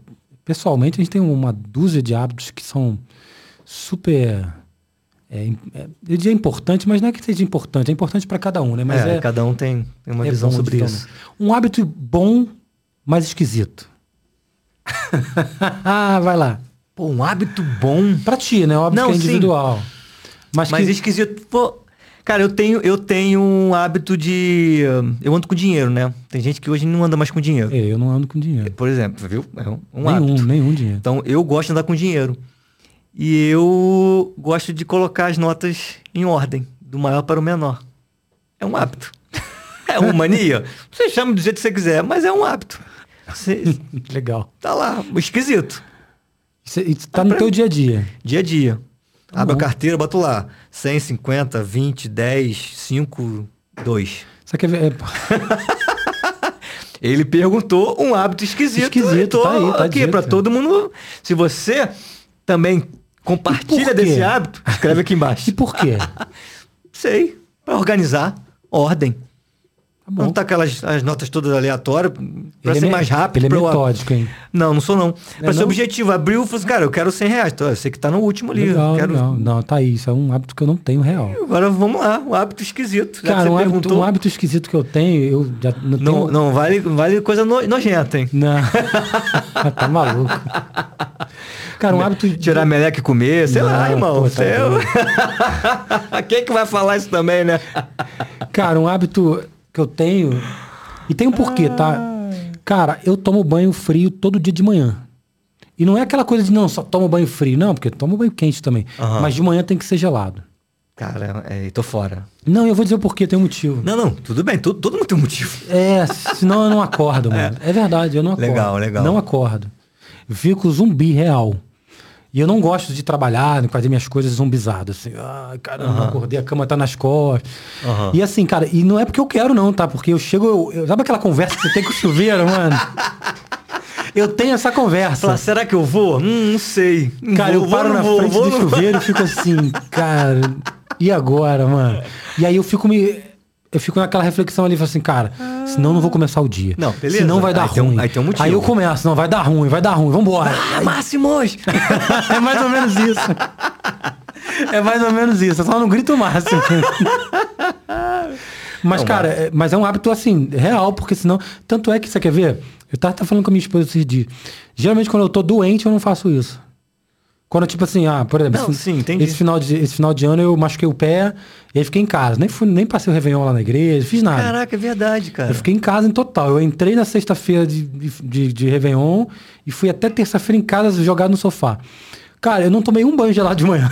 pessoalmente a gente tem uma dúzia de hábitos que são super. é, é, eu diria importante, mas não é que seja importante, é importante para cada um, né? Mas é, é, cada um tem, uma é visão sobre isso. tomar. Um hábito bom, mas esquisito. *laughs* Vai lá. Pô, um hábito bom. Pra ti, né? Óbvio Não, que é sim. individual. Mas, Mas que... esquisito. Pô, cara, eu tenho, eu tenho um hábito de. Eu ando com dinheiro, né? Tem gente que hoje não anda mais com dinheiro. É, eu não ando com dinheiro. Por exemplo, viu? É um, um nenhum, hábito. nenhum dinheiro. Então, eu gosto de andar com dinheiro. E eu gosto de colocar as notas em ordem, do maior para o menor. É um hábito. *laughs* É uma mania. Você chama do jeito que você quiser, mas é um hábito. Você *laughs* Legal. tá lá, esquisito. Isso, isso tá no teu dia a dia. Dia a dia. Abro a bom. carteira, boto lá. 100, 50, 20, 10, 5, 2. Você quer ver? É, *laughs* Ele perguntou um hábito esquisito. Esquisito, tô tá aí, tá aqui dito. para todo mundo. Se você também compartilha desse hábito, escreve aqui embaixo. e por quê? *laughs* Sei. Para organizar. Ordem. Tá bom. Não tá aquelas as notas todas aleatórias. Pra Ele é ser me- mais rápido. Ele é pra eu- metódico, hein? Não, não sou não. Pra É, ser não? objetivo. Abriu e falou assim, cara, eu quero 100 reais. Então, eu sei que tá no último ali. Legal, quero... legal. Não, tá aí. Isso é um hábito que eu não tenho real. Agora vamos lá. Um hábito esquisito. Cara, um hábito, um hábito esquisito que eu tenho, eu já não tenho... Não, não vale, vale coisa no- nojenta, hein? Não. *laughs* tá maluco. Cara, um hábito... de- Tirar meleca e comer, sei lá, Não, irmão. pô, tá é- *laughs* Quem que vai falar isso também, né? Cara, um hábito que eu tenho... E tem um porquê, tá? Cara, eu tomo banho frio todo dia de manhã. E não é aquela coisa de, não, só tomo banho frio. Não, porque tomo banho quente também. Aham. Mas de manhã tem que ser gelado. Cara, é, tô fora. Não, eu vou dizer o porquê, tem um motivo. Não, não, tudo bem, todo, todo mundo tem um motivo. É, senão eu não acordo, *laughs* mano. É, verdade, eu não acordo. Legal, legal. Não acordo. Fico zumbi real. E eu não gosto de trabalhar, de fazer minhas coisas zumbizadas. Assim, ai, caramba, acordei, a cama tá nas costas. Aham. E assim, cara, e não é porque eu quero, não, tá? Porque eu chego. Eu, eu- sabe aquela conversa que você tem com o chuveiro, mano? Eu tenho essa conversa. Falar, será que eu vou? Hum, não sei. Cara, vou, eu paro vou, na vou, frente do chuveiro e fico assim, cara, e agora, mano? E aí eu fico me. Eu fico naquela reflexão ali, falo assim, cara, senão eu não vou começar o dia. Não, beleza. Senão vai dar Aí tem ruim. aí tem um motivo. Aí eu começo, não, vai dar ruim, vai dar ruim, vambora. Ah, Máximos! *laughs* é mais ou menos isso. É mais ou menos isso. Eu só não grito o máximo. *laughs* Mas, Não, cara, é- mas é um hábito assim, real, porque senão. Tanto é que você quer ver? Eu tava, tava falando com a minha esposa esses dias. Geralmente, quando eu tô doente, eu não faço isso. Quando, tipo assim, ah, por exemplo, Não, esse, sim, entendi. esse final, de, esse final de ano eu machuquei o pé e aí fiquei em casa. Nem, fui, nem passei o Réveillon lá na igreja, fiz nada. Caraca, é verdade, cara. Eu fiquei em casa em total. Eu entrei na sexta-feira de, de, de, Réveillon e fui até terça-feira em casa jogado no sofá. Cara, eu não tomei um banho gelado de manhã.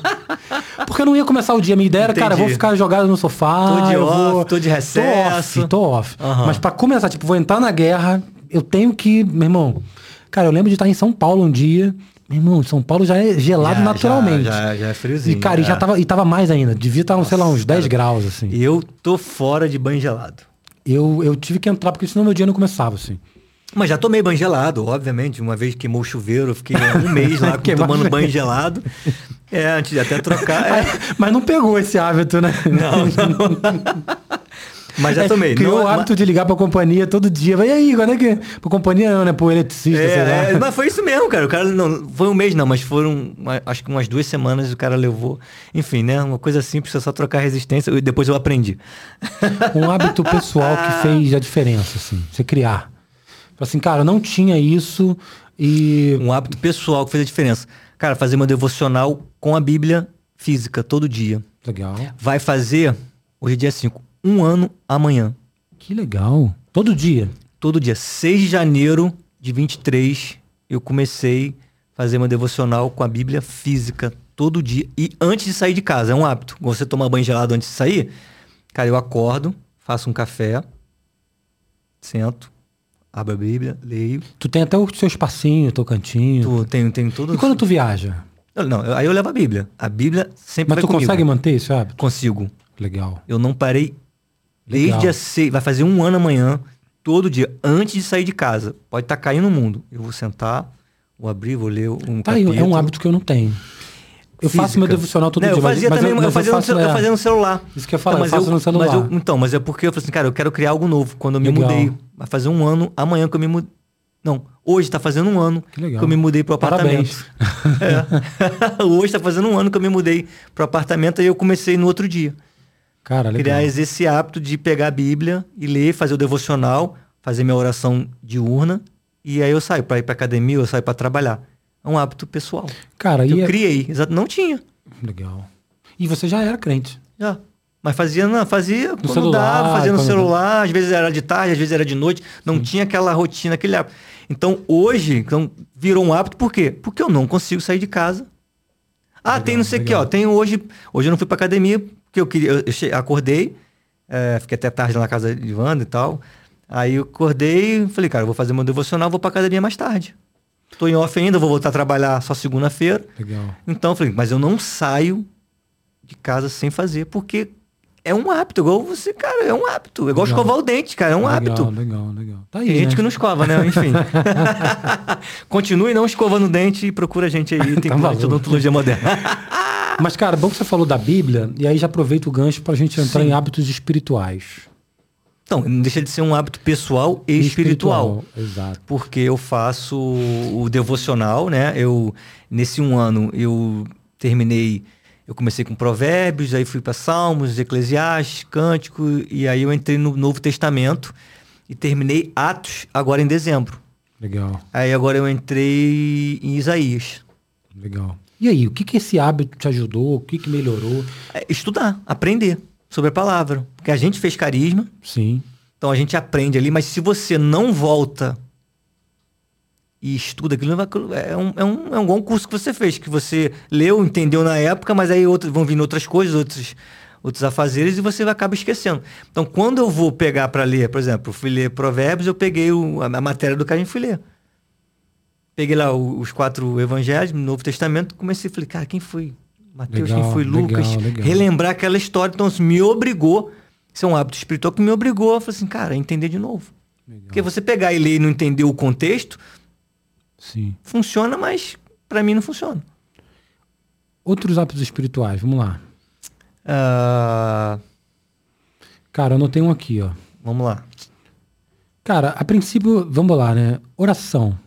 *laughs* Porque eu não ia começar o dia. Minha ideia era, cara, eu vou Entendi. ficar jogado no sofá. Tô de off, vou... tô de Tô recesso. off, tô off. Aham. Mas pra começar, tipo, vou entrar na guerra, eu tenho que, meu irmão. Cara, eu lembro de estar em São Paulo um dia. Meu irmão, São Paulo já é gelado Já, naturalmente. Já, já, já é friozinho. E, cara, e já é. tava, e tava mais ainda. Devia estar, sei lá, uns 10 graus, assim. E eu tô fora de banho gelado. Eu, eu tive que entrar, porque senão meu dia não começava, assim. Mas já tomei banho gelado, obviamente. Uma vez queimou o chuveiro, eu fiquei um *laughs* mês lá tomando banho gelado. É, antes de até trocar. *laughs* é. Mas não pegou esse hábito, né? Não, não. *laughs* Mas já É, tomei. *laughs* Criou Não, o hábito de ligar pra companhia todo dia. Vai aí, quando é que. Pra companhia não, né? Pro eletricista. É, é, mas foi isso mesmo, cara. O cara não. Foi um mês, não, mas foram acho que umas duas semanas o cara levou. Enfim, né? Uma coisa simples, é só trocar resistência. E depois eu aprendi. *laughs* Um hábito pessoal que *laughs* fez a diferença, assim. Você criar. Assim, cara, eu não tinha isso e. Um hábito pessoal que fez a diferença. Cara, fazer uma devocional com a Bíblia física todo dia. Legal. Vai fazer, hoje é dia 5, um ano amanhã. Que legal. Todo dia. Todo dia. 6 de janeiro de 23, eu comecei a fazer uma devocional com a Bíblia física todo dia. E antes de sair de casa, é um hábito. Você tomar banho gelado antes de sair, cara, eu acordo, faço um café, sento, abro a Bíblia, leio. Tu tem até o seu espacinho, teu cantinho. Tu, tenho, tenho tudo. E quando tu viaja? Não, eu- aí eu levo a Bíblia. A Bíblia sempre Mas tu comigo. consegue manter esse hábito? Consigo. Legal. Eu não parei Legal. desde a seis. Vai fazer um ano amanhã, todo dia, antes de sair de casa. Pode estar caindo o mundo. Eu vou sentar, vou abrir, vou ler um Tá aí, capítulo. é um hábito que eu não tenho. Eu faço física. meu devocional todo Não, dia. Eu fazia mas, também, mas eu, fazia, faço, no, eu é, fazia no celular. Isso que eu falar, Então, eu faço no celular. Mas eu, então, mas é porque eu falei assim, cara, eu quero criar algo novo. Quando eu me Legal. mudei, vai fazer um ano, amanhã que eu me mudei. Não, hoje tá fazendo um ano Que legal. eu me mudei pro Parabéns. apartamento. *laughs* É. *laughs* hoje tá fazendo um ano que eu me mudei pro apartamento e eu comecei no outro dia. Cara, legal. Criar esse hábito de pegar a Bíblia e ler, fazer o devocional, fazer minha oração diurna. E aí eu saio para ir pra academia, eu saio para trabalhar. É um hábito pessoal. Cara, Eu é... criei, exato. Não tinha. Legal. E você já era crente. Já. Mas fazia, não, fazia quando celular, dava, fazia no celular, às vezes era de tarde, às vezes era de noite, não tinha aquela rotina, aquele hábito. Então hoje, então, virou um hábito, por quê? Porque eu não consigo sair de casa. Ah, Legal, tem não sei o que, ó. Tem hoje. Hoje eu não fui pra academia, porque eu queria. Eu, acordei, é, fiquei até tarde lá na casa de Wanda e tal. Aí eu acordei e falei, cara, eu vou fazer meu devocional, vou pra academia mais tarde. Tô em off ainda, vou voltar a trabalhar só segunda-feira. Legal. Então eu falei, mas eu não saio de casa sem fazer, porque é um hábito, igual você, cara, é um hábito. É igual Legal. escovar o dente, cara, é um legal, hábito. Legal, legal. Tá aí, Tem gente né? que não escova, né? Enfim. *laughs* Continue não escovando o dente e procura a gente aí. *laughs* Tem Tá maluco. odontologia moderna. *laughs* Mas, cara, bom que você falou da Bíblia, e aí já aproveita o gancho pra gente entrar Sim. em hábitos espirituais. Então, não deixa de ser um hábito pessoal e espiritual. Exato. Porque eu faço o devocional, né? Eu, nesse um ano, eu terminei... Eu comecei com provérbios, aí fui para Salmos, Eclesiastes, Cântico, e aí eu entrei no Novo Testamento e terminei Atos agora em dezembro. Legal, Aí agora eu entrei em Isaías. legal. E aí, o que que esse hábito te ajudou? O que que melhorou? É, estudar, aprender sobre a palavra. Porque a gente fez carisma, Sim, então a gente aprende ali, mas se você não volta e estuda aquilo, é um, é, um, é um bom curso que você fez, que você leu, entendeu na época, mas aí outro, vão vindo outras coisas, outros, outros afazeres e você acaba esquecendo. Então, quando eu vou pegar para ler, por exemplo, eu fui ler Provérbios, eu peguei o- a, a matéria do carinho e fui ler. Peguei lá os quatro evangelhos, no Novo Testamento, comecei a falei, cara, quem foi Mateus, Legal, quem foi legal, Lucas? legal. Relembrar aquela história. Então, isso me obrigou, isso é um hábito espiritual que me obrigou a falar assim, cara, a entender de novo. legal. Porque você pegar e ler e não entender o contexto, Sim. funciona, mas para mim não funciona. Outros hábitos espirituais, vamos lá. Ah, Cara, eu anotei um aqui, ó. vamos lá. Cara, a princípio, vamos lá, né? Oração.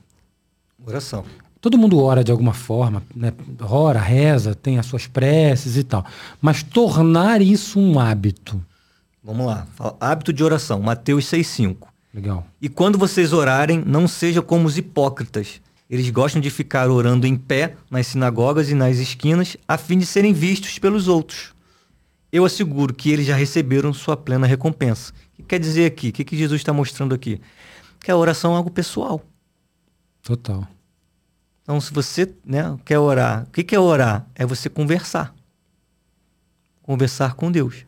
Oração. Todo mundo ora de alguma forma, né? Ora, reza, tem as suas preces e tal. Mas tornar isso um hábito. Vamos lá. Hábito de oração, Mateus 6,5. Legal. E quando vocês orarem, não seja como os hipócritas. Eles gostam de ficar orando em pé nas sinagogas e nas esquinas, a fim de serem vistos pelos outros. Eu asseguro que eles já receberam sua plena recompensa. O que quer dizer aqui? O que, que Jesus está mostrando aqui? Que a oração é algo pessoal. Total. Então, se você né, quer orar, o que, que é orar? É você conversar. Conversar com Deus.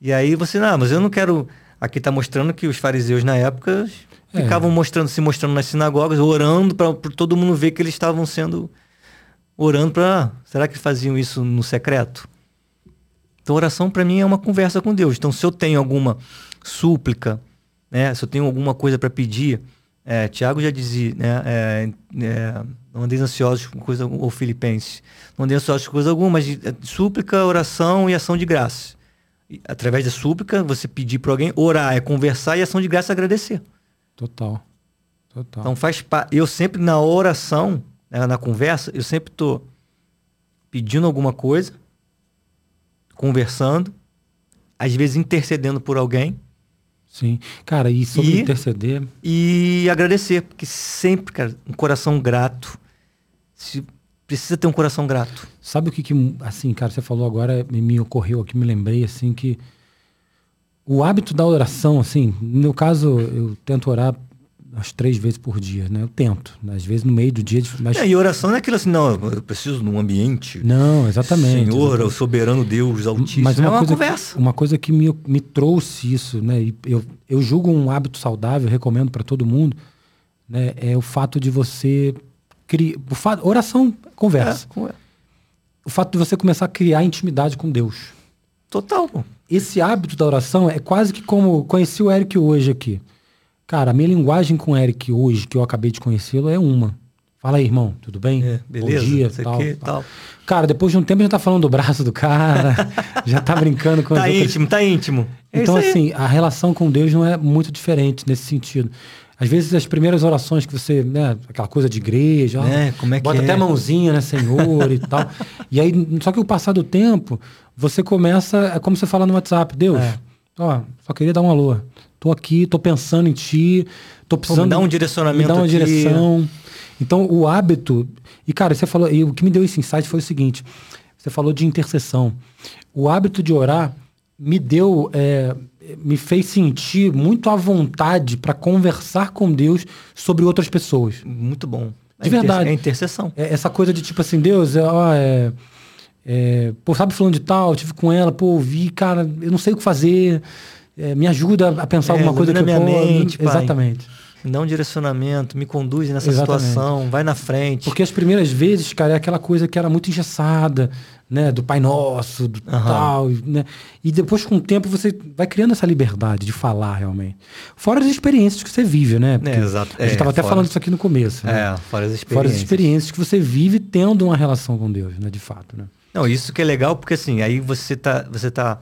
E aí você, não, mas eu não quero. Aqui está mostrando que os fariseus na época É. ficavam mostrando, se mostrando nas sinagogas, orando para todo mundo ver que eles estavam sendo. Orando para. Será que faziam isso no secreto? Então, oração para mim é uma conversa com Deus. Então, se eu tenho alguma súplica, né, se eu tenho alguma coisa para pedir, é, Tiago já dizia, né, é, é, não andeis ansiosos com coisa ou Filipenses, não andeis ansiosos com coisa alguma, mas de- é, súplica, oração e ação de graça. E, através da súplica, você pedir para alguém, orar é conversar e ação de graça é agradecer. Total. Total. Então faz pa- eu sempre na oração, né, na conversa, eu sempre tô pedindo alguma coisa, conversando, às vezes intercedendo por alguém Sim. Cara, e sobre E- interceder, e agradecer, porque sempre, cara, um coração grato. Se precisa ter um coração grato. sabe o que que, assim, cara, você falou agora, me, me ocorreu aqui, me lembrei, assim, que o hábito da oração, assim, no meu caso, eu tento orar umas três vezes por dia, né? Eu tento. Às vezes no meio do dia, mas... É, e oração não é aquilo assim, não, eu preciso de um ambiente. Não, exatamente. Senhor, o soberano Deus altíssimo. Mas é uma, uma coisa conversa. Uma coisa que me, me trouxe isso, né? E eu, eu julgo um hábito saudável, recomendo para todo mundo, né? É o fato de você criar. Fato, oração, conversa. É, O fato de você começar a criar intimidade com Deus. total. Esse hábito da oração é quase que como conheci o Eric hoje aqui. Cara, a minha linguagem com o Eric hoje, que eu acabei de conhecê-lo, é uma. Fala aí, irmão, tudo bem? É, beleza, Bom dia, tal, que, tal. tal. Cara, depois de um tempo já tá falando do braço do cara, *laughs* já tá brincando com Tá outras- íntimo, tá íntimo. É Então, aí. assim, a relação com Deus não é muito diferente nesse sentido. Às vezes, as primeiras orações que você, né, aquela coisa de igreja, ó, É, como é que bota é? até a mãozinha, né, Senhor e tal. E aí, só que o passar do tempo, você começa, é como você fala no WhatsApp, Deus, É. ó, só queria dar um alô. Tô aqui, tô pensando em ti, tô precisando. dá um direcionamento Me dá uma aqui. direção. Então, o hábito. E, cara, você falou. E o que me deu esse insight foi o seguinte: você falou de intercessão. O hábito de orar me deu. é, me fez sentir muito à vontade para conversar com Deus sobre outras pessoas. Muito bom. De É verdade. É intercessão. É, essa coisa de tipo assim, Deus, é, ó, é, é, pô, sabe falando de tal, eu tive com ela, pô, ouvi, cara, eu não sei o que fazer, é, me ajuda a pensar É, alguma coisa que minha mente, pai. Exatamente. Me dá um direcionamento, me conduz nessa Exatamente. situação, vai na frente. Porque as primeiras vezes, cara, é aquela coisa que era muito engessada, né? Do Pai Nosso, do Aham. tal, né? E depois, com o tempo, você vai criando essa liberdade de falar realmente. Fora as experiências que você vive, né? Porque exato. A gente É, estava até fora- falando isso aqui no começo. né? É, fora as experiências. Fora as experiências que você vive tendo uma relação com Deus, né? De fato, né? Não, isso que é legal, porque assim, aí você tá, você tá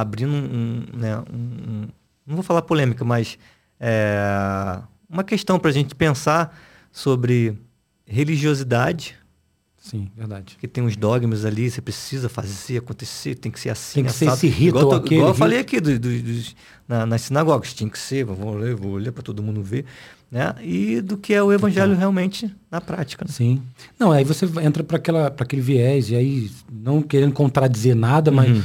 abrindo um, um, né, um- não vou falar polêmica, mas é, uma questão para a gente pensar sobre religiosidade, Sim, verdade. que tem uns dogmas ali, você precisa fazer acontecer, tem que ser assim. Tem que ser assado. esse rito igual, aquele igual eu falei aqui do, do- dos- na- nas sinagogas, tinha que ser, vou ler, vou ler para todo mundo ver, né? E do que é o evangelho realmente na prática. né? Sim. Não, aí você entra para aquele viés, e aí, não querendo contradizer nada, mas. Uhum.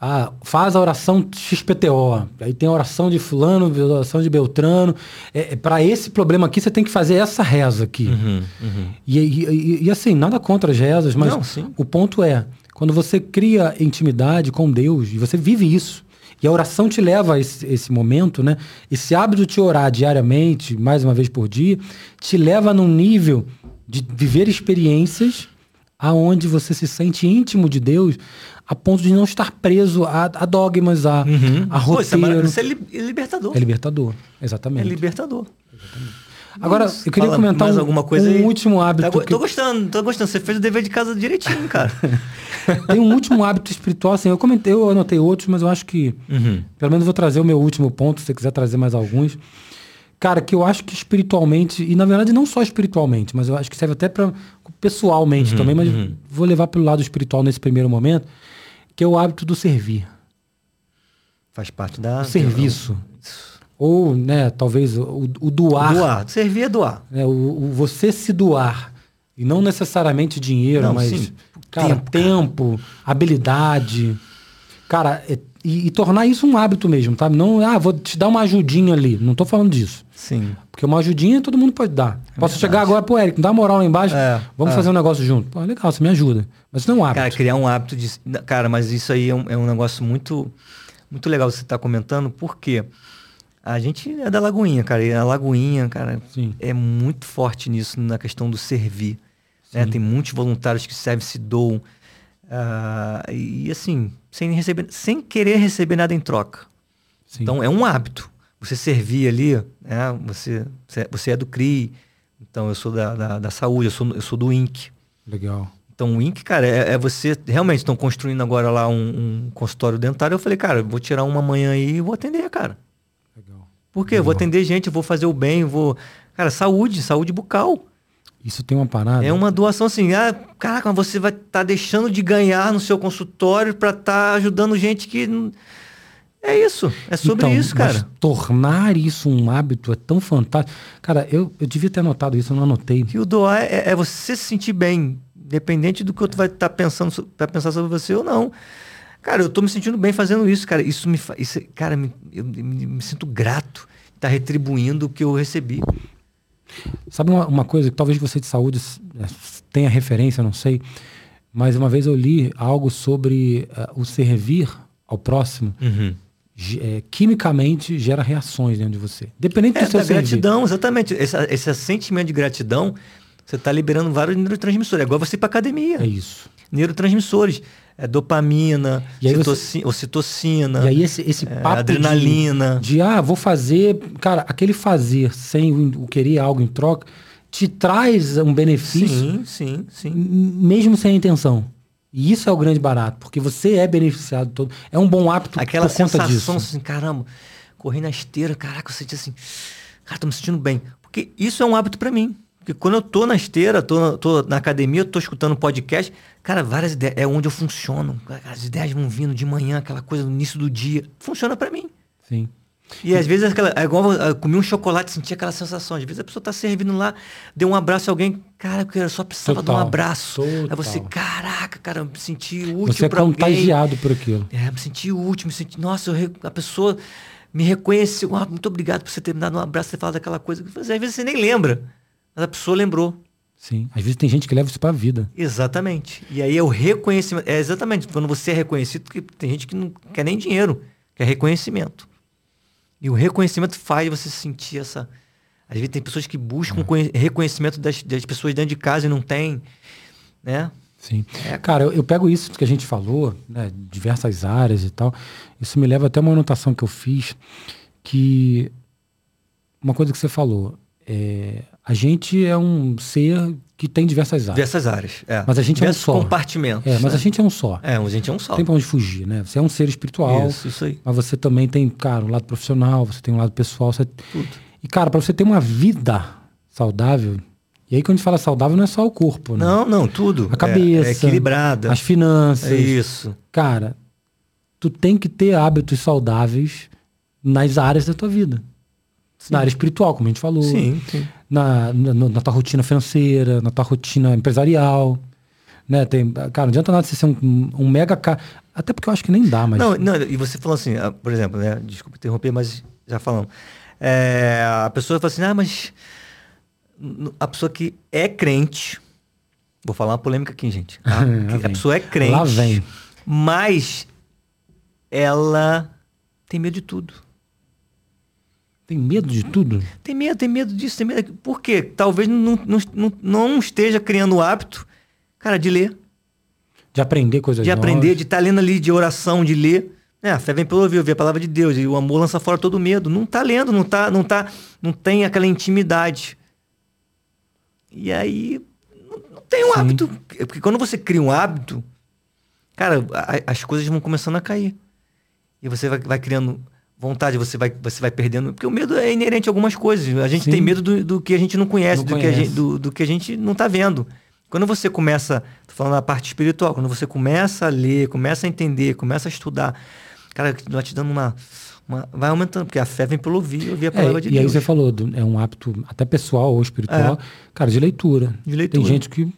Ah, faz a oração XPTO. Aí tem a oração de fulano, a oração de Beltrano. É, para esse problema aqui, você tem que fazer essa reza aqui. Uhum, uhum. E, e- e- assim, nada contra as rezas, mas Não, o ponto é, quando você cria intimidade com Deus, e você vive isso, e a oração te leva a esse, esse momento, né? Esse hábito de orar diariamente, mais uma vez por dia, te leva num nível de viver experiências aonde você se sente íntimo de Deus a ponto de não estar preso a, a dogmas, a, a Pô, isso é, roteiro. maravilhoso. Isso é é libertador. É libertador, É exatamente. libertador. Agora, Isso. eu queria comentar um, alguma coisa um aí? último hábito. Tá que- Tô gostando, tô gostando. Você fez o dever de casa direitinho, *laughs* cara. Tem um último hábito espiritual, assim, eu comentei, eu anotei outros, mas eu acho que, Uhum. pelo menos vou trazer o meu último ponto, se você quiser trazer mais alguns. Cara, que eu acho que espiritualmente, e na verdade não só espiritualmente, mas eu acho que serve até para pessoalmente Uhum, também, mas uhum. vou levar pelo lado espiritual nesse primeiro momento, que é o hábito do servir, Faz parte da... o serviço. Ou, né, talvez o, o doar, Doar. Servir é doar. né, o, o você se doar. E não necessariamente dinheiro, Não, mas sim. cara, Tempo, tempo, cara. habilidade. Cara, é- e, e tornar isso um hábito mesmo, tá? Não, ah, vou te dar uma ajudinha ali. Não tô falando disso. Sim. Porque uma ajudinha todo mundo pode dar. Posso chegar agora, pô, Eric, dá moral lá embaixo. É, vamos é. fazer um negócio junto. Pô, legal, você me ajuda. Mas isso não é um hábito. Cara, criar um hábito de... Cara, mas isso aí é um, é um negócio muito, muito legal você estar comentando, porque a gente é da Lagoinha, cara. E a Lagoinha, cara, Sim. é muito forte nisso, na questão do servir. né? Tem muitos voluntários que servem, se doam. Ah, e assim, sem, receber, sem querer receber nada em troca. Sim. Então é um hábito. Você servir ali, né? você, você- é do CRI, então eu sou da, da, da saúde, eu sou, eu sou do INC. Legal. Então o INC, cara, é, é você. Realmente estão construindo agora lá um, um consultório dentário. Eu falei, cara, eu vou tirar uma manhã aí e vou atender, cara. Legal. Por quê? Eu vou Legal. atender gente, eu vou fazer o bem, vou. Cara, saúde, saúde bucal. Isso tem uma parada. É uma doação assim, ah, caraca, mas você vai estar deixando de ganhar no seu consultório para estar ajudando gente que. É isso, é sobre Então, isso, cara. tornar isso um hábito é tão fantástico. Cara, eu, eu devia ter anotado isso, eu não anotei. E o doar é, é você se sentir bem, independente do que outro vai estar pensando, so- vai pensar sobre você ou não. Cara, eu tô me sentindo bem fazendo isso, cara. Isso me faz. Cara, me- eu me, me sinto grato de estar retribuindo o que eu recebi. Sabe uma, uma coisa que talvez você de saúde eh, tenha referência, não sei, mas uma vez eu li algo sobre eh, o servir ao próximo, ge- eh, quimicamente gera reações dentro de você. Dependente É, do seu da servir. gratidão, exatamente. Esse, esse sentimento de gratidão, você está liberando vários neurotransmissores. É igual você ir para academia. É isso. Neurotransmissores. É dopamina, aí você- citoci- ocitocina, E aí esse, esse é, papo de- adrenalina. De, ah, vou fazer... Cara, aquele fazer sem o, o querer algo em troca te traz um benefício, Sim, sim, sim. mesmo sem a intenção. E isso é o grande barato, porque você é beneficiado todo. É um bom hábito Aquela por conta sensação disso. assim, caramba, corri na esteira, caraca, eu senti assim, cara, tô me sentindo bem. Porque isso é um hábito pra mim. Porque quando eu tô na esteira, tô, tô na academia, tô escutando podcast, cara, várias ideias, é onde eu funciono. As ideias vão vindo de manhã, aquela coisa no início do dia. Funciona pra mim. Sim. E às vezes aquela, é igual eu comi um chocolate, senti aquela sensação. Às vezes a pessoa tá servindo lá, deu um abraço a alguém, cara, eu só precisava de um Total, abraço. Aí você, total. caraca, cara, eu me senti útil Você é alguém. contagiado por aquilo. É, me senti útil, me senti. Nossa, eu a pessoa me reconheceu. Ah, muito obrigado por você ter me dado um abraço, ter falado daquela coisa. Às vezes você nem lembra. Mas a pessoa lembrou. Sim. Às vezes tem gente que leva isso pra vida. Exatamente. E aí é o reconhecimento. É exatamente quando você é reconhecido, porque tem gente que não quer nem dinheiro, quer reconhecimento. E o reconhecimento faz você sentir essa. Às vezes tem pessoas que buscam conhe- reconhecimento das, das pessoas dentro de casa e não tem. Né? Sim. É. Cara, eu, eu pego isso que a gente falou, né, diversas áreas e tal. Isso me leva até uma anotação que eu fiz, que uma coisa que você falou, é, a gente é um ser que tem diversas áreas. Diversas áreas. É. Mas a gente é um Diversos só. compartimentos. É, mas né? a gente é um só. É, a gente é um só. Tem pra onde fugir, né? Você é um ser espiritual, Isso, isso aí. mas você também tem, cara, um lado profissional, você tem um lado pessoal. Você... Tudo. E, cara, pra você ter uma vida saudável, e aí quando a gente fala saudável não é só o corpo, né? Não, não, tudo. A cabeça, É, é equilibrada. As finanças. É isso. Cara, tu tem que ter hábitos saudáveis nas áreas da tua vida. Na área espiritual, como a gente falou. Sim, sim. Na, na, na tua rotina financeira, na tua rotina empresarial. Né? Tem, cara, não adianta nada você ser um, um mega cara. Até porque eu acho que nem dá, mas. Não, não, e você falou assim, ah, por exemplo, né? Desculpa interromper, mas já falando. É, a pessoa fala assim, ah, mas a pessoa que é crente, vou falar uma polêmica aqui, gente. tá? *laughs* A pessoa é crente, Lá vem. mas ela tem medo de tudo. Tem medo de tudo? Tem medo, tem medo disso, tem medo. Por quê? Talvez não, não, não, não esteja criando o hábito, cara, de ler. De aprender coisas de novas. aprender, de estar lendo ali, de oração, de ler. É, a fé vem pelo ouvir, ouvir a palavra de Deus. E o amor lança fora todo medo. Não tá lendo, não tá, não tá, não tem aquela intimidade. E aí não, não tem um Sim. hábito. Porque quando você cria um hábito, cara, a- as coisas vão começando a cair. E você vai, vai criando vontade, você vai, você vai perdendo. Porque o medo é inerente a algumas coisas. A gente Sim. tem medo do, do que a gente não conhece, Não do, Que a conhece. gente, do, do que a gente não tá vendo. Quando você começa, tô falando da parte espiritual, quando você começa a ler, começa a entender, começa a estudar, cara, vai te dando uma. uma- vai aumentando, porque a fé vem pelo ouvir, ouvir a É, palavra de e aí Deus. você falou, do- é um hábito até pessoal ou espiritual, cara, de leitura. De leitura. Tem gente que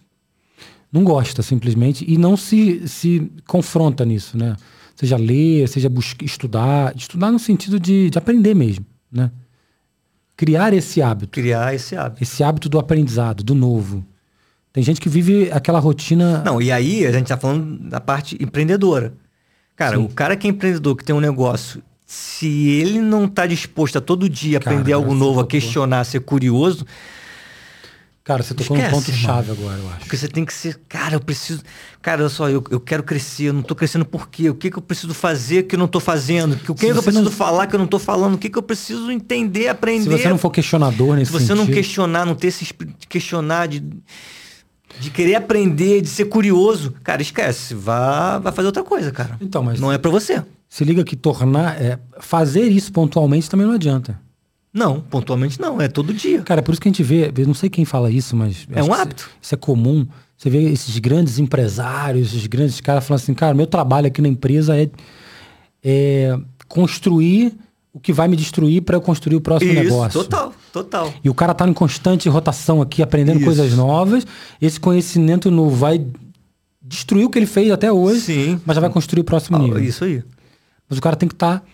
não gosta simplesmente e não se, se confronta nisso, né? Seja ler, seja buscar, estudar, estudar no sentido de, de aprender mesmo, né? Criar esse hábito, Criar esse hábito. esse hábito do aprendizado, do novo. Tem gente que vive aquela rotina. Não, e aí a gente tá falando da parte empreendedora. Cara, Sim. o cara que é empreendedor, que tem um negócio, se ele não tá disposto a todo dia Cara, aprender algo novo, a questionar, ser curioso, Cara, você tocou Esquece, num ponto chave agora, eu acho. Porque você tem que ser, cara, eu preciso. Cara, olha só, eu, eu quero crescer, eu não tô crescendo por quê? O que, que eu preciso fazer que eu não tô fazendo? O que, que, eu preciso não- falar que eu não tô falando? O que, que eu preciso entender, aprender? Se você não for questionador nesse Se você não sentido, questionar, não ter esse espírito de questionar, de, de querer aprender, de ser curioso, cara, esquece. Vá, vai fazer outra coisa, cara. Então, mas Não é pra você. se liga que tornar. é, fazer isso pontualmente também não adianta. Não, pontualmente não, é todo dia. Cara, é por isso que a gente vê, eu não sei quem fala isso, mas. É um hábito. Isso, isso é comum. Você vê esses grandes empresários, esses grandes caras falando assim, cara, meu trabalho aqui na empresa é, é construir o que vai me destruir para eu construir o próximo Isso, negócio. total, total. E o cara tá em constante rotação aqui, aprendendo Isso. coisas novas. Esse conhecimento novo vai destruir o que ele fez até hoje, Sim. mas já vai construir o próximo nível. Isso aí. Mas o cara tem que estar,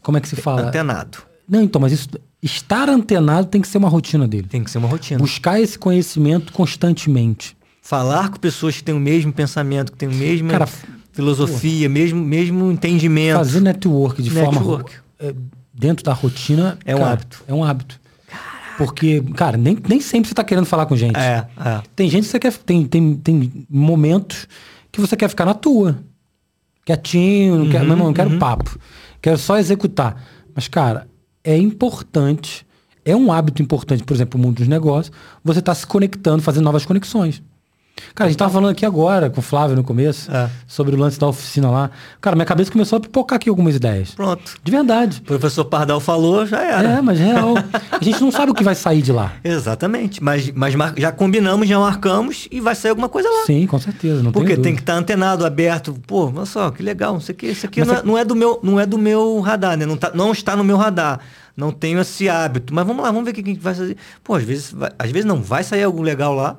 como é que se fala? Antenado. Não, então, mas isso, estar antenado tem que ser uma rotina dele. Tem que ser uma rotina. Buscar esse conhecimento constantemente. Falar com pessoas que têm o mesmo pensamento, que têm o mesmo Cara, filosofia, mesmo, mesmo entendimento. Fazer network de Network. forma é, dentro da rotina É um cara, hábito. É um hábito. Porque, cara, nem, nem sempre você tá querendo falar com gente. É, é. Tem gente que você quer. Tem, tem, tem momentos que você quer ficar na tua. Quietinho, não, Uhum, quer, não quero papo. Quero só executar. Mas, cara, é importante. é um hábito importante, por exemplo, no mundo dos negócios, você está se conectando, fazendo novas conexões. Cara, a gente tava falando aqui agora com o Flávio no começo, É. sobre o lance da oficina lá. Cara, minha cabeça começou a pipocar aqui algumas ideias. Pronto. De verdade. O professor Pardal falou, já era. É, mas real. *laughs* A gente não sabe o que vai sair de lá. Exatamente. Mas, mas já combinamos, já marcamos e vai sair alguma coisa lá. Sim, com certeza. Não Porque tem que estar antenado, aberto. Pô, olha só, que legal. Isso aqui, isso aqui Mas não, é, não é do meu, não é do meu radar, né? Não, tá, não está no meu radar. Não tenho esse hábito. Mas vamos lá, vamos ver o que que a gente vai fazer. Pô, às vezes, vai- às vezes não vai sair algo legal lá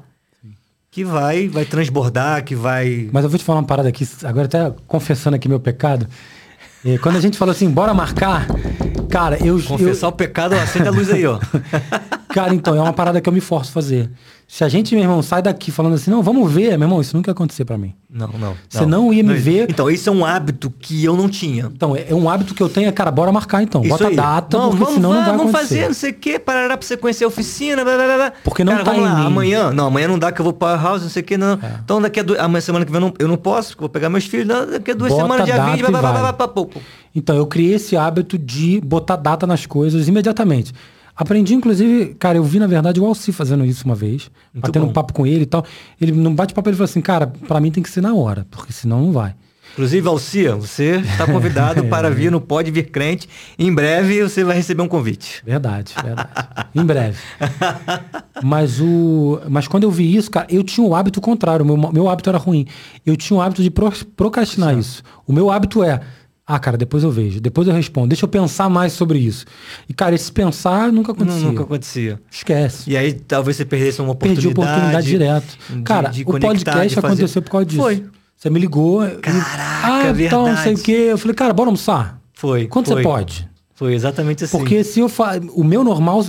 que vai, vai transbordar, que vai. Mas eu vou te falar uma parada aqui, agora até confessando aqui meu pecado. É, quando a gente falou assim, bora marcar, cara, eu. eu Confessar o pecado, acende a luz aí, ó. *laughs* cara, então, é uma parada que eu me forço a fazer. Se a gente, meu irmão, sai daqui falando assim, não, vamos ver, meu irmão, isso nunca ia acontecer pra mim. Não, não. Você não ia me ver- Então, isso é um hábito que eu não tinha. Então, é é um hábito que eu tenho, é, cara, bora marcar então. Isso Bota aí. a data, Não, porque vamos, senão não vai vamos acontecer. fazer, não sei o quê, parará pra você conhecer a oficina, blá, blá, blá, blá. Porque não Cara, tá vamos em lá, mim. amanhã, não, amanhã não dá que eu vou para house, não sei o quê, não. É. Então daqui a duas, amanhã, semana que vem eu não, eu não posso, porque eu vou pegar meus filhos, não, daqui a duas Bota semanas, dia a 20, data blá, blá, e blá, vai. blá, blá, blá, blá. Então, eu criei esse hábito de botar data nas coisas imediatamente. Aprendi, inclusive, cara, eu vi, na verdade, o Alci fazendo isso uma vez, Muito batendo bom. um papo com ele e tal. Ele, num bate-papo, ele falou assim, cara, pra mim tem que ser na hora, porque senão não vai. Inclusive, Alcia, você está convidado *laughs* para vir no Pode Vir Crente. Em breve você vai receber um convite. Verdade, verdade. em breve. *laughs* Mas o, mas quando eu vi isso, cara, eu tinha um hábito contrário. Meu, meu hábito era ruim. Eu tinha um hábito de pro- procrastinar isso. O meu hábito é, ah, cara, depois eu vejo, depois eu respondo. Deixa eu pensar mais sobre isso. E cara, esse pensar nunca acontecia. nunca acontecia. Esquece. E aí talvez você perdesse uma oportunidade. Perdi a oportunidade direto. de- Cara, de o podcast fazer- aconteceu por causa disso. Foi. Você me ligou. Caraca, ah, então, não sei verdade. o quê. Eu falei, cara, bora almoçar. Foi. Quando foi. você pode? Foi exatamente assim. Porque se eu fa... o meu normal,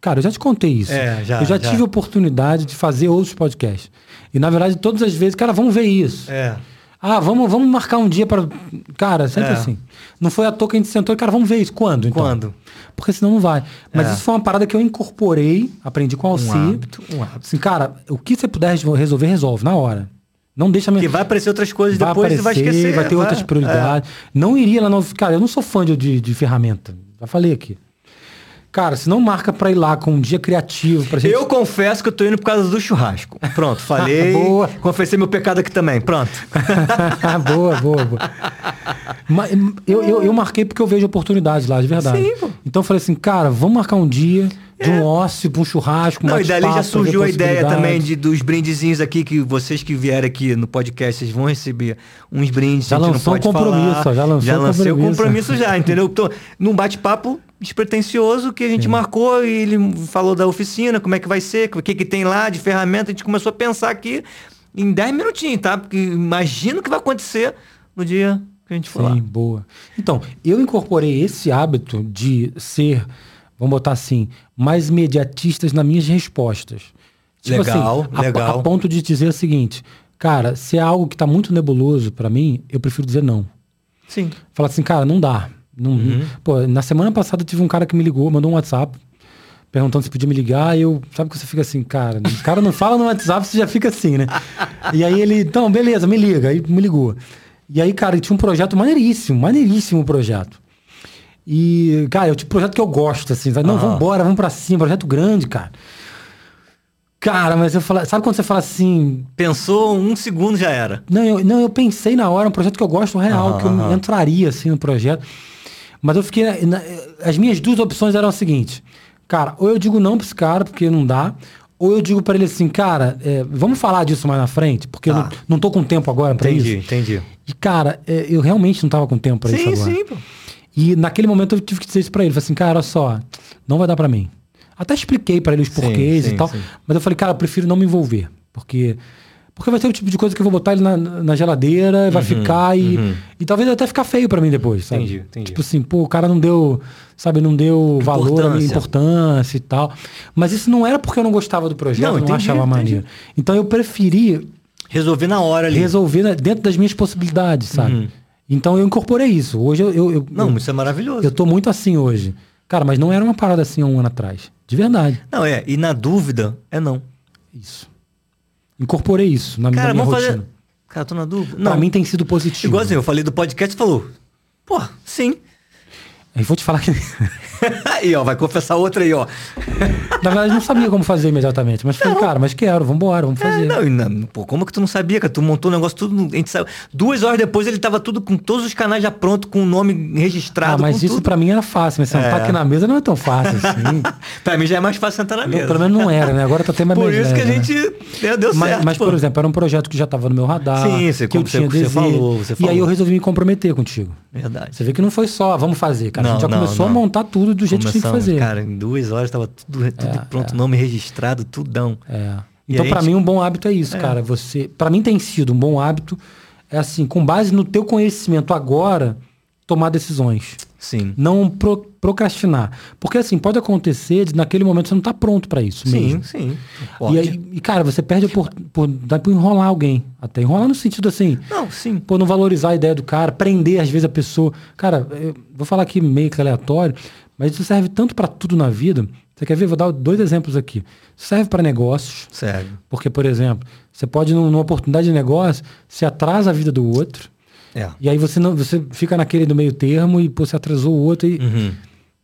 cara, eu já te contei isso. É, já, eu já, já. tive oportunidade de fazer outros podcasts. E na verdade, todas as vezes, cara, vamos ver isso. É. Ah, vamos, vamos marcar um dia para, cara, sempre É. assim. Não foi à toa que a gente sentou, e, cara, vamos ver isso quando, então? Quando? Porque senão não vai. Mas É. isso foi uma parada que eu incorporei, aprendi com o Alci. Um hábito, um hábito. Assim, cara, o que você puder resolver, resolve na hora. Não deixa me Porque vai aparecer outras coisas vai depois e vai aparecer, esquecer. vai ter outras prioridades. Não iria lá no. Cara, eu não sou fã de, de, de ferramenta. Já falei aqui. Cara, se não marca pra ir lá com um dia criativo pra gente. Eu confesso que eu tô indo por causa do churrasco. Pronto, *laughs* falei. Boa. Confessei meu pecado aqui também. Pronto. *laughs* boa, boa, boa. Mas eu, eu, eu marquei porque eu vejo oportunidades lá, de verdade. Sim, pô. Então eu falei assim, cara, vamos marcar um dia de um ócio, pra um churrasco, um Não, e dali já surgiu a ideia também de, dos brindezinhos aqui, que vocês que vierem aqui no podcast, vocês vão receber uns brindes. Já lançou um compromisso, falar. já lançou um lancei o compromisso. já, entendeu? *laughs* Tô num bate-papo despretensioso que a gente marcou e ele falou da oficina, como é que vai ser, o que que tem lá de ferramenta, a gente começou a pensar aqui em 10 minutinhos, tá? Porque imagina o que vai acontecer no dia que a gente for lá. Sim, boa. Então, eu incorporei esse hábito de ser, vamos botar assim, mais imediatistas nas minhas respostas. Tipo Legal, assim, a- legal. A, ponto de dizer o seguinte, cara, se é algo que tá muito nebuloso pra mim, eu prefiro dizer não. Sim. Falar assim, cara, não dá. Não, Uhum. Pô, na semana passada tive um cara que me ligou, mandou um WhatsApp, perguntando se podia me ligar, e eu, sabe que você fica assim, cara, o cara não fala no WhatsApp, você já fica assim, né? e aí ele, então, beleza, me liga, aí me ligou. E aí, cara, tinha um projeto maneiríssimo, maneiríssimo projeto. E, cara, é o tipo de projeto que eu gosto, assim, sabe? Não, Aham. vambora, vamos pra cima, projeto grande, cara. Cara, mas eu falo, sabe quando você fala assim, Pensou um segundo já era. não eu, não, eu pensei na hora, um projeto que eu gosto real, Aham, que eu entraria assim no projeto. Mas eu fiquei. na- as minhas duas opções eram as seguintes. Cara, ou eu digo não pra esse cara, porque não dá. Ou eu digo pra ele assim, cara, é, vamos falar disso mais na frente, porque eu Tá. não, não tô com tempo agora pra Entendi, isso. entendi. E, cara, é, eu realmente não tava com tempo pra isso Sim, agora. sim, pô. E naquele momento eu tive que dizer isso pra ele. Falei assim, cara, olha só, não vai dar pra mim. Até expliquei pra ele os Sim, porquês sim, e tal. sim. Mas eu falei, cara, eu prefiro não me envolver. Porque, porque vai ser o tipo de coisa que eu vou botar ele na, na geladeira, vai ficar e, uhum. e talvez até ficar feio pra mim depois, sabe? Entendi, entendi. Tipo assim, pô, o cara não deu, sabe, não deu valor, a minha Importância. importância e tal. Mas isso não era porque eu não gostava do projeto, Não, não, entendi, achava maneiro. Então eu preferi Resolvi na hora ali. resolver na- dentro das minhas possibilidades, sabe? Uhum. Então eu incorporei isso. Hoje eu, eu, eu, Não, eu- isso é maravilhoso. eu tô muito assim hoje. Cara, mas não era uma parada assim há um ano atrás. De verdade. Não, é. E na dúvida, é não. Isso. Incorporei isso na, Cara, minha vamos rotina. fazer. Cara, tô na dúvida. Pra mim tem sido positivo. Igualzinho, eu falei do podcast e falou. Pô, sim. Eu vou te falar que. *laughs* aí, ó, vai confessar outra aí, ó. Na verdade, não sabia como fazer imediatamente. Mas falei, cara, mas quero, vambora, vamos fazer. É, não, e não, pô, como que tu não sabia, cara? Tu montou o negócio tudo. A gente saiu. Duas horas depois ele tava tudo com todos os canais já pronto, com o nome registrado. ah, mas isso tudo. pra mim era fácil. Mas sentar É. aqui na mesa não é tão fácil assim. *laughs* Pra mim já é mais fácil sentar na mesa. Pelo menos não era, né? Agora tá até mais Por isso que a né? gente deu, deu Mas, certo. mas, pô. por exemplo, era um projeto que já estava no meu radar. Sim, você- que eu você- tinha você desejo. falou, você E aí falou. eu resolvi me comprometer contigo. Verdade. Você vê que não foi só, vamos fazer, cara. A gente já Não, não, começou não. a montar tudo do jeito que tinha que Começamos, fazer. Cara, em duas horas tava tudo, tudo pronto, nome registrado, tudão. É. Então, a pra gente- mim, um bom hábito é isso, cara. Você, para mim tem sido um bom hábito, é assim, com base no teu conhecimento agora, tomar decisões. Sim. Não pro- procrastinar. Porque assim, pode acontecer de naquele momento você não tá pronto pra isso Sim, mesmo. sim. E, aí, e, cara, você perde por, por, dá por enrolar alguém. Até enrolar no sentido assim, Não, sim. pô, não valorizar a ideia do cara, prender às vezes a pessoa. Cara, eu vou falar aqui meio que aleatório, mas isso serve tanto pra tudo na vida. Você quer ver? Vou dar dois exemplos aqui. Serve pra negócios, Sério. porque, por exemplo, você pode, num- numa oportunidade de negócio, se atrasa a vida do outro, É. e aí você não você fica naquele do meio termo e pô, você atrasou o outro e. Uhum.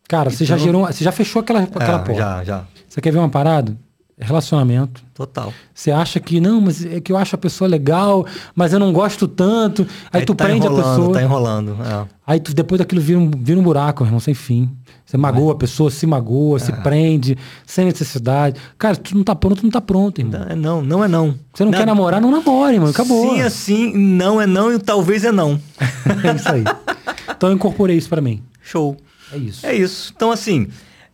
Cara, você já Então- gerou. Você já fechou aquela, aquela É, porta. já, já. Você quer ver uma parada? Relacionamento. Total. Você acha que, não, mas é que eu acho a pessoa legal, mas eu não gosto tanto. Aí, tu tá prende a enrolando, pessoa. Tá enrolando. É. Aí tu, depois daquilo vira um, vira um buraco, irmão, sem fim. Você magoa a pessoa, se magoa, É. se prende, sem necessidade. Cara, tu não tá pronto, tu não tá pronto, irmão. Não, é não, não é não. Você não, quer namorar, não namore, irmão. Acabou. Sim, é sim, não é não e talvez é não. *laughs* é isso aí. Então eu incorporei isso pra mim. Show. É isso. É isso. Então, assim,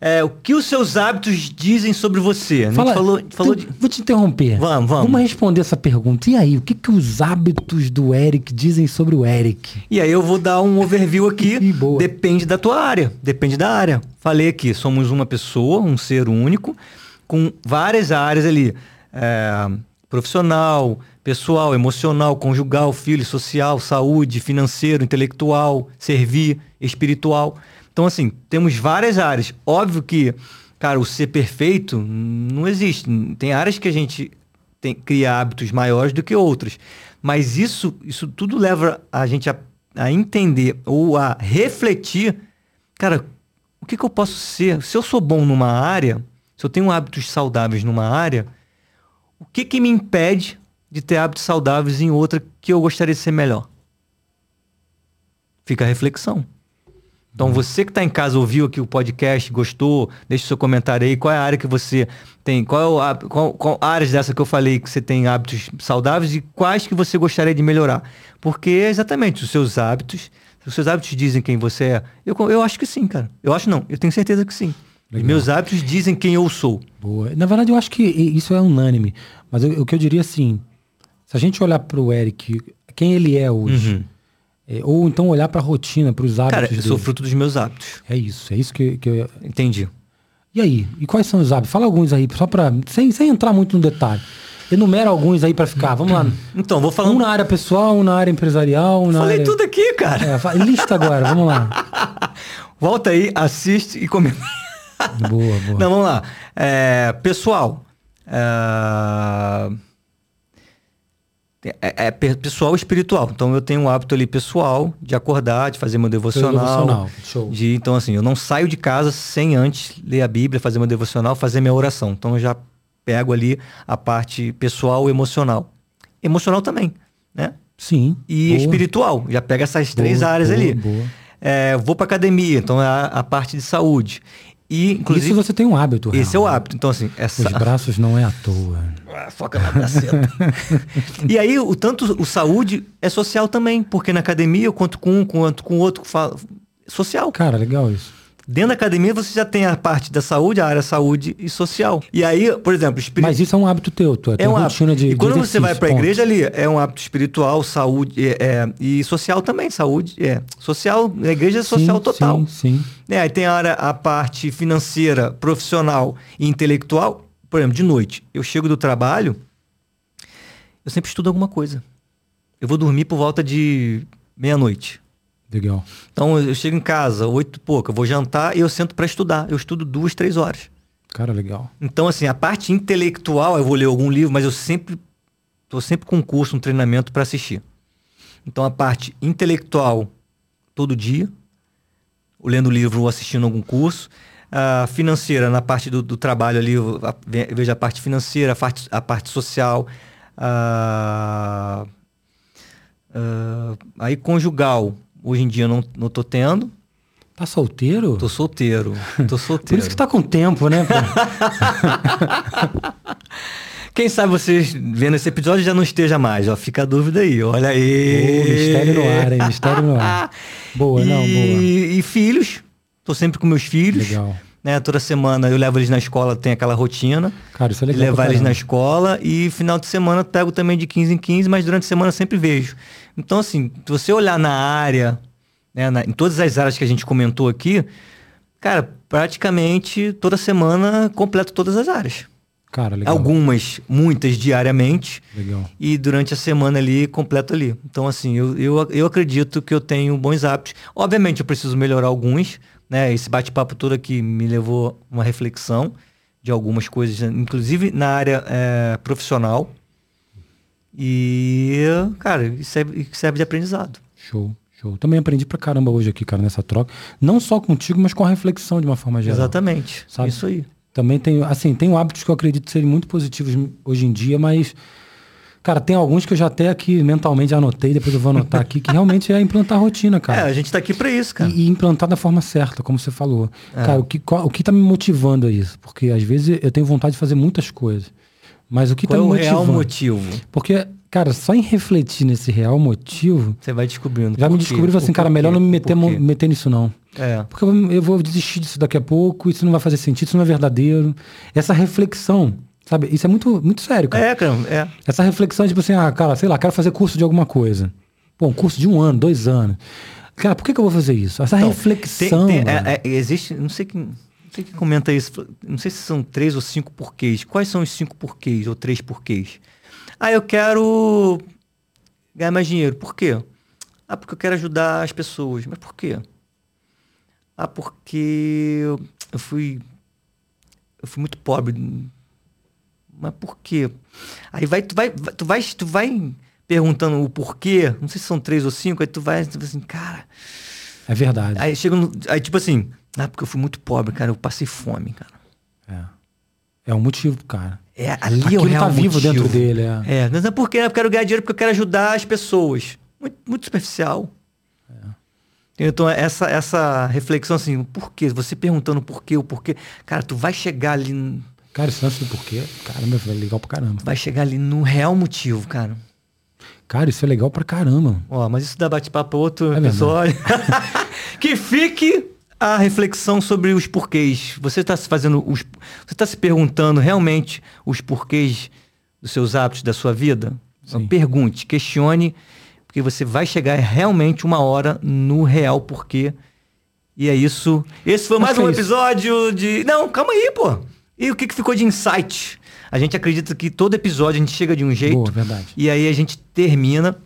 é, o que os seus hábitos dizem sobre você? A gente falou, falou de... Vou te interromper. Vamos, vamos. Vamos responder essa pergunta. E aí, o que, que os hábitos do Eric dizem sobre o Eric? E aí eu vou dar um overview aqui. *laughs* Depende da tua área. Depende da área. Falei aqui, somos uma pessoa, um ser único, com várias áreas ali. É, profissional, pessoal, emocional, conjugal, filho, social, saúde, financeiro, intelectual, servir, espiritual. Então, assim, temos várias áreas. Óbvio que, cara, o ser perfeito não existe. Tem áreas que a gente tem, cria hábitos maiores do que outras. Mas isso, isso tudo leva a gente a, a entender ou a refletir, cara, o que, que eu posso ser? Se eu sou bom numa área, se eu tenho hábitos saudáveis numa área, o que, que me impede de ter hábitos saudáveis em outra que eu gostaria de ser melhor? Fica a reflexão. Então, você que está em casa, ouviu aqui o podcast, gostou, deixa o seu comentário aí. Qual é a área que você tem? Qual, é o qual, qual áreas dessa que eu falei que você tem hábitos saudáveis e quais que você gostaria de melhorar? Porque exatamente os seus hábitos, os seus hábitos dizem quem você é. Eu, eu acho que sim, cara. Eu acho não, eu tenho certeza que sim. Os Legal. meus hábitos dizem quem eu sou. Boa. Na verdade, eu acho que isso é unânime. Mas eu- o que eu diria assim, se a gente olhar para o Eric, quem ele é hoje, Uhum. É, ou então olhar para a rotina, para os hábitos Cara, eu dele. sou fruto dos meus hábitos. É isso, é isso que, que eu. Entendi. E aí? E quais são os hábitos? Fala alguns aí, só para sem, sem entrar muito no detalhe. Enumera alguns aí para ficar. Vamos lá. *clears throat* Então, vou falar Um na área pessoal, um na área empresarial, um na Falei área... tudo aqui, cara. É, lista agora, vamos lá. *laughs* Volta aí, assiste e comenta. Boa, boa. Não, vamos lá. É, pessoal. É, é- é pe- pessoal espiritual. Então eu tenho um hábito ali pessoal de acordar, de fazer meu devocional. devocional. De, então, assim, eu não saio de casa sem antes ler a Bíblia, fazer meu devocional, fazer minha oração. Então eu já pego ali a parte pessoal e emocional. Emocional também, né? Sim. E boa. espiritual. Já pega essas três Boa, áreas boa, ali. É, vou pra academia, então é a, a parte de saúde. E, inclusive, Isso você tem um hábito, esse é o hábito. Então, assim, essa. Os braços não é à toa. *laughs* Ah, Foca na braceta. *laughs* e aí, o tanto o saúde é social também, porque na academia eu conto com um, quanto com outro. Fala, social. Cara, legal isso. Dentro da academia você já tem a parte da saúde, a área saúde e social. E aí, por exemplo, espírito. Mas isso é um hábito teu, tu tem É um rotina de e quando de você vai para a igreja ali, é um hábito espiritual, saúde é, é, e social também, saúde, é. Social, a igreja é social sim, total. Sim, sim. É, aí tem a, área, a parte financeira, profissional e intelectual. Por exemplo, de noite, eu chego do trabalho, eu sempre estudo alguma coisa. Eu vou dormir por volta de meia-noite. Legal. Então eu chego em casa, oito e pouco, eu vou jantar e eu sento para estudar. Eu estudo duas, três horas. Cara, legal. Então, assim, a parte intelectual, eu vou ler algum livro, mas eu sempre tô sempre com um curso, um treinamento para assistir. Então, a parte intelectual, todo dia. lendo livro ou assistindo algum curso. A financeira, na parte do, do trabalho ali, eu, vejo a parte financeira, a parte, a parte social. A, a, aí conjugal, hoje em dia não, não tô tendo. Tá solteiro? Tô solteiro. Tô solteiro. *laughs* Por isso que tá com tempo, né? *laughs* Quem sabe vocês vendo esse episódio já não esteja mais, ó. Fica a dúvida aí, olha aí. mistério no ar, hein? Mistério no ar. *laughs* Boa, e, não, boa. E filhos. Tô sempre com meus filhos. Legal. Né? Toda semana eu levo eles na escola, tem aquela rotina. Cara, isso é legal. levar eles na escola e final de semana pego também de 15 em 15, mas durante a semana sempre vejo. Então, assim, se você olhar na área, né, na- em todas as áreas que a gente comentou aqui, cara, praticamente toda semana completo todas as áreas. Cara, legal. Algumas, muitas diariamente, Legal. e durante a semana ali, completo ali. Então, assim, eu, eu, eu acredito que eu tenho bons hábitos. Obviamente, eu preciso melhorar alguns, né? Esse bate-papo todo aqui me levou a uma reflexão de algumas coisas, inclusive na área eh, profissional. E, cara, isso serve, serve de aprendizado. Show, show. Também aprendi pra caramba hoje aqui, cara, nessa troca. Não só contigo, mas com a reflexão de uma forma geral. Exatamente. Sabe? Isso aí. Também tenho, assim, tenho hábitos que eu acredito serem muito positivos hoje em dia, mas, cara, tem alguns que eu já até aqui mentalmente anotei, depois eu vou anotar aqui, que realmente é implantar rotina, É, cara. a gente tá aqui pra isso, cara. E, e implantar da forma certa, como você falou. É. Cara, o que, qual- o que tá me motivando a isso? Porque às vezes eu tenho vontade de fazer muitas coisas. Mas o que Qual é tá o me real motivando? motivo? Porque, cara, só em refletir nesse real motivo, Você vai descobrindo. já me descobri e assim, o cara, porquê, melhor não me o meter, porquê. meter nisso não. É. Porque eu, eu vou desistir disso daqui a pouco, isso não vai fazer sentido, isso não é verdadeiro. Essa reflexão, sabe? Isso é muito, muito sério, cara. É, cara, é. Essa reflexão, tipo assim, ah, cara, sei lá, quero fazer curso de alguma coisa. Pô, um curso de um ano, dois anos. Cara, por que, que eu vou fazer isso? Essa Então, reflexão. tem- tem- é- é- existe, não sei quem, não sei quem comenta isso, não sei se são três ou cinco porquês. Quais são os cinco porquês ou três porquês? Ah, eu quero ganhar mais dinheiro. Por quê? Ah, porque eu quero ajudar as pessoas. Mas por quê? Ah, porque eu fui eu fui muito pobre. Mas por quê? Aí vai, tu vai, tu vai, tu vai perguntando o porquê. Não sei se são três ou cinco. Aí tu vai, tu vai assim, cara. É verdade. Aí chega no, Aí, tipo assim, ah, porque eu fui muito pobre, cara, eu passei fome, cara. É. É um motivo, cara. É, ali é o Aquilo real tá vivo motivo. dentro dele, é. É, mas é porque eu quero ganhar dinheiro porque eu quero ajudar as pessoas. Muito, muito superficial. Então, essa, essa reflexão assim, o porquê, você perguntando o porquê, o porquê, cara, tu vai chegar ali, Cara, esse lance do porquê, caramba, é legal pra caramba. vai chegar ali no real motivo, cara. Cara, isso é legal pra caramba. Ó, mas isso dá bate-papo pra outro É episódio. *laughs* que fique a reflexão sobre os porquês. Você está se fazendo os, você está se perguntando realmente os porquês dos seus hábitos da sua vida? Então, Sim. pergunte, questione, porque você vai chegar realmente uma hora no real porquê. E é isso. Esse foi Acho mais que um é isso. episódio de. Não, calma aí, pô. E o que, que ficou de insight? A gente acredita que todo episódio a gente chega de um jeito. Boa, verdade. E aí a gente termina,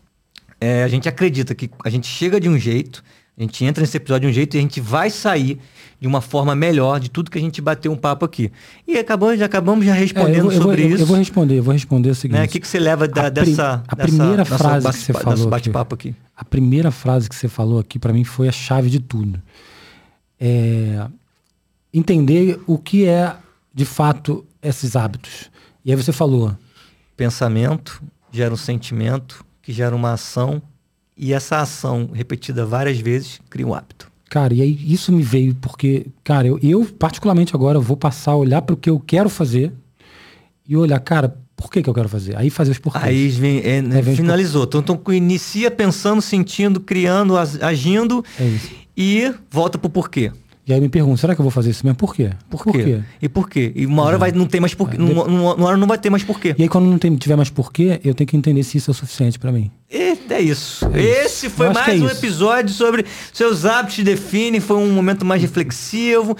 é, a gente acredita que a gente chega de um jeito, a gente entra nesse episódio de um jeito e a gente vai sair de uma forma melhor de tudo que a gente bateu um papo aqui. E acabou, já acabamos já É, respondendo vou- eu vou, sobre eu- isso. eu vou responder, eu vou responder o seguinte. né? O que, que você leva da- A dessa, a dessa- primeira nossa frase que bate- você falou bate-papo aqui. A primeira frase que você falou aqui pra mim foi a chave de tudo. É entender o que é de fato esses hábitos. E aí você falou, Pensamento gera um sentimento, que gera uma ação, e essa ação repetida várias vezes cria um hábito. cara, e aí isso me veio porque, cara, eu, eu particularmente agora vou passar a olhar para o que eu quero fazer e olhar, cara, por que, que eu quero fazer? Aí fazer os porquês. Aí vem, é, Aí vem finalizou. Então, então inicia pensando, sentindo, criando, agindo É e volta pro porquê. E aí me pergunto, será que eu vou fazer isso mesmo? Por quê? Por quê? E por quê? E uma hora vai não ter mais porquê. Numa, numa- numa hora não vai ter mais porquê. E aí quando não tem- tiver mais porquê, eu tenho que entender se isso é o suficiente para mim. E é isso. É isso. Esse foi acho que mais é um isso. episódio sobre seus hábitos definem. Foi um momento mais reflexivo.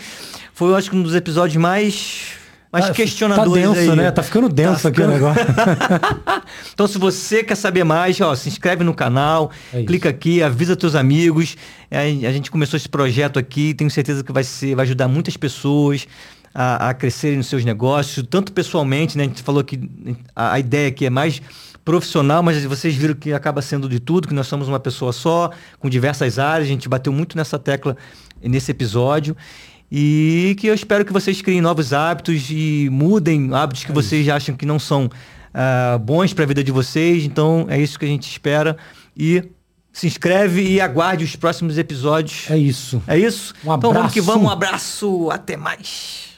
Foi, eu acho que um dos episódios mais, mais Tá- questionadores Tá denso, aí. né? Tá ficando denso Tá aqui o ficando- negócio. *laughs* Então, se você quer saber mais, ó, se inscreve no canal, É clica aqui, avisa teus amigos. É, A gente começou esse projeto aqui, tenho certeza que vai ser, vai ajudar muitas pessoas a, a crescerem nos seus negócios, tanto pessoalmente, né? A gente falou que a, a ideia aqui é mais profissional, mas vocês viram que acaba sendo de tudo, que nós somos uma pessoa só, com diversas áreas. A gente bateu muito nessa tecla nesse episódio. E que eu espero que vocês criem novos hábitos e mudem hábitos que é vocês isso. acham que não são uh, bons para a vida de vocês. Então é isso que a gente espera. E se inscreve e aguarde os próximos episódios. É isso. É isso? Um abraço. Então vamos que vamos. Um abraço. Até mais.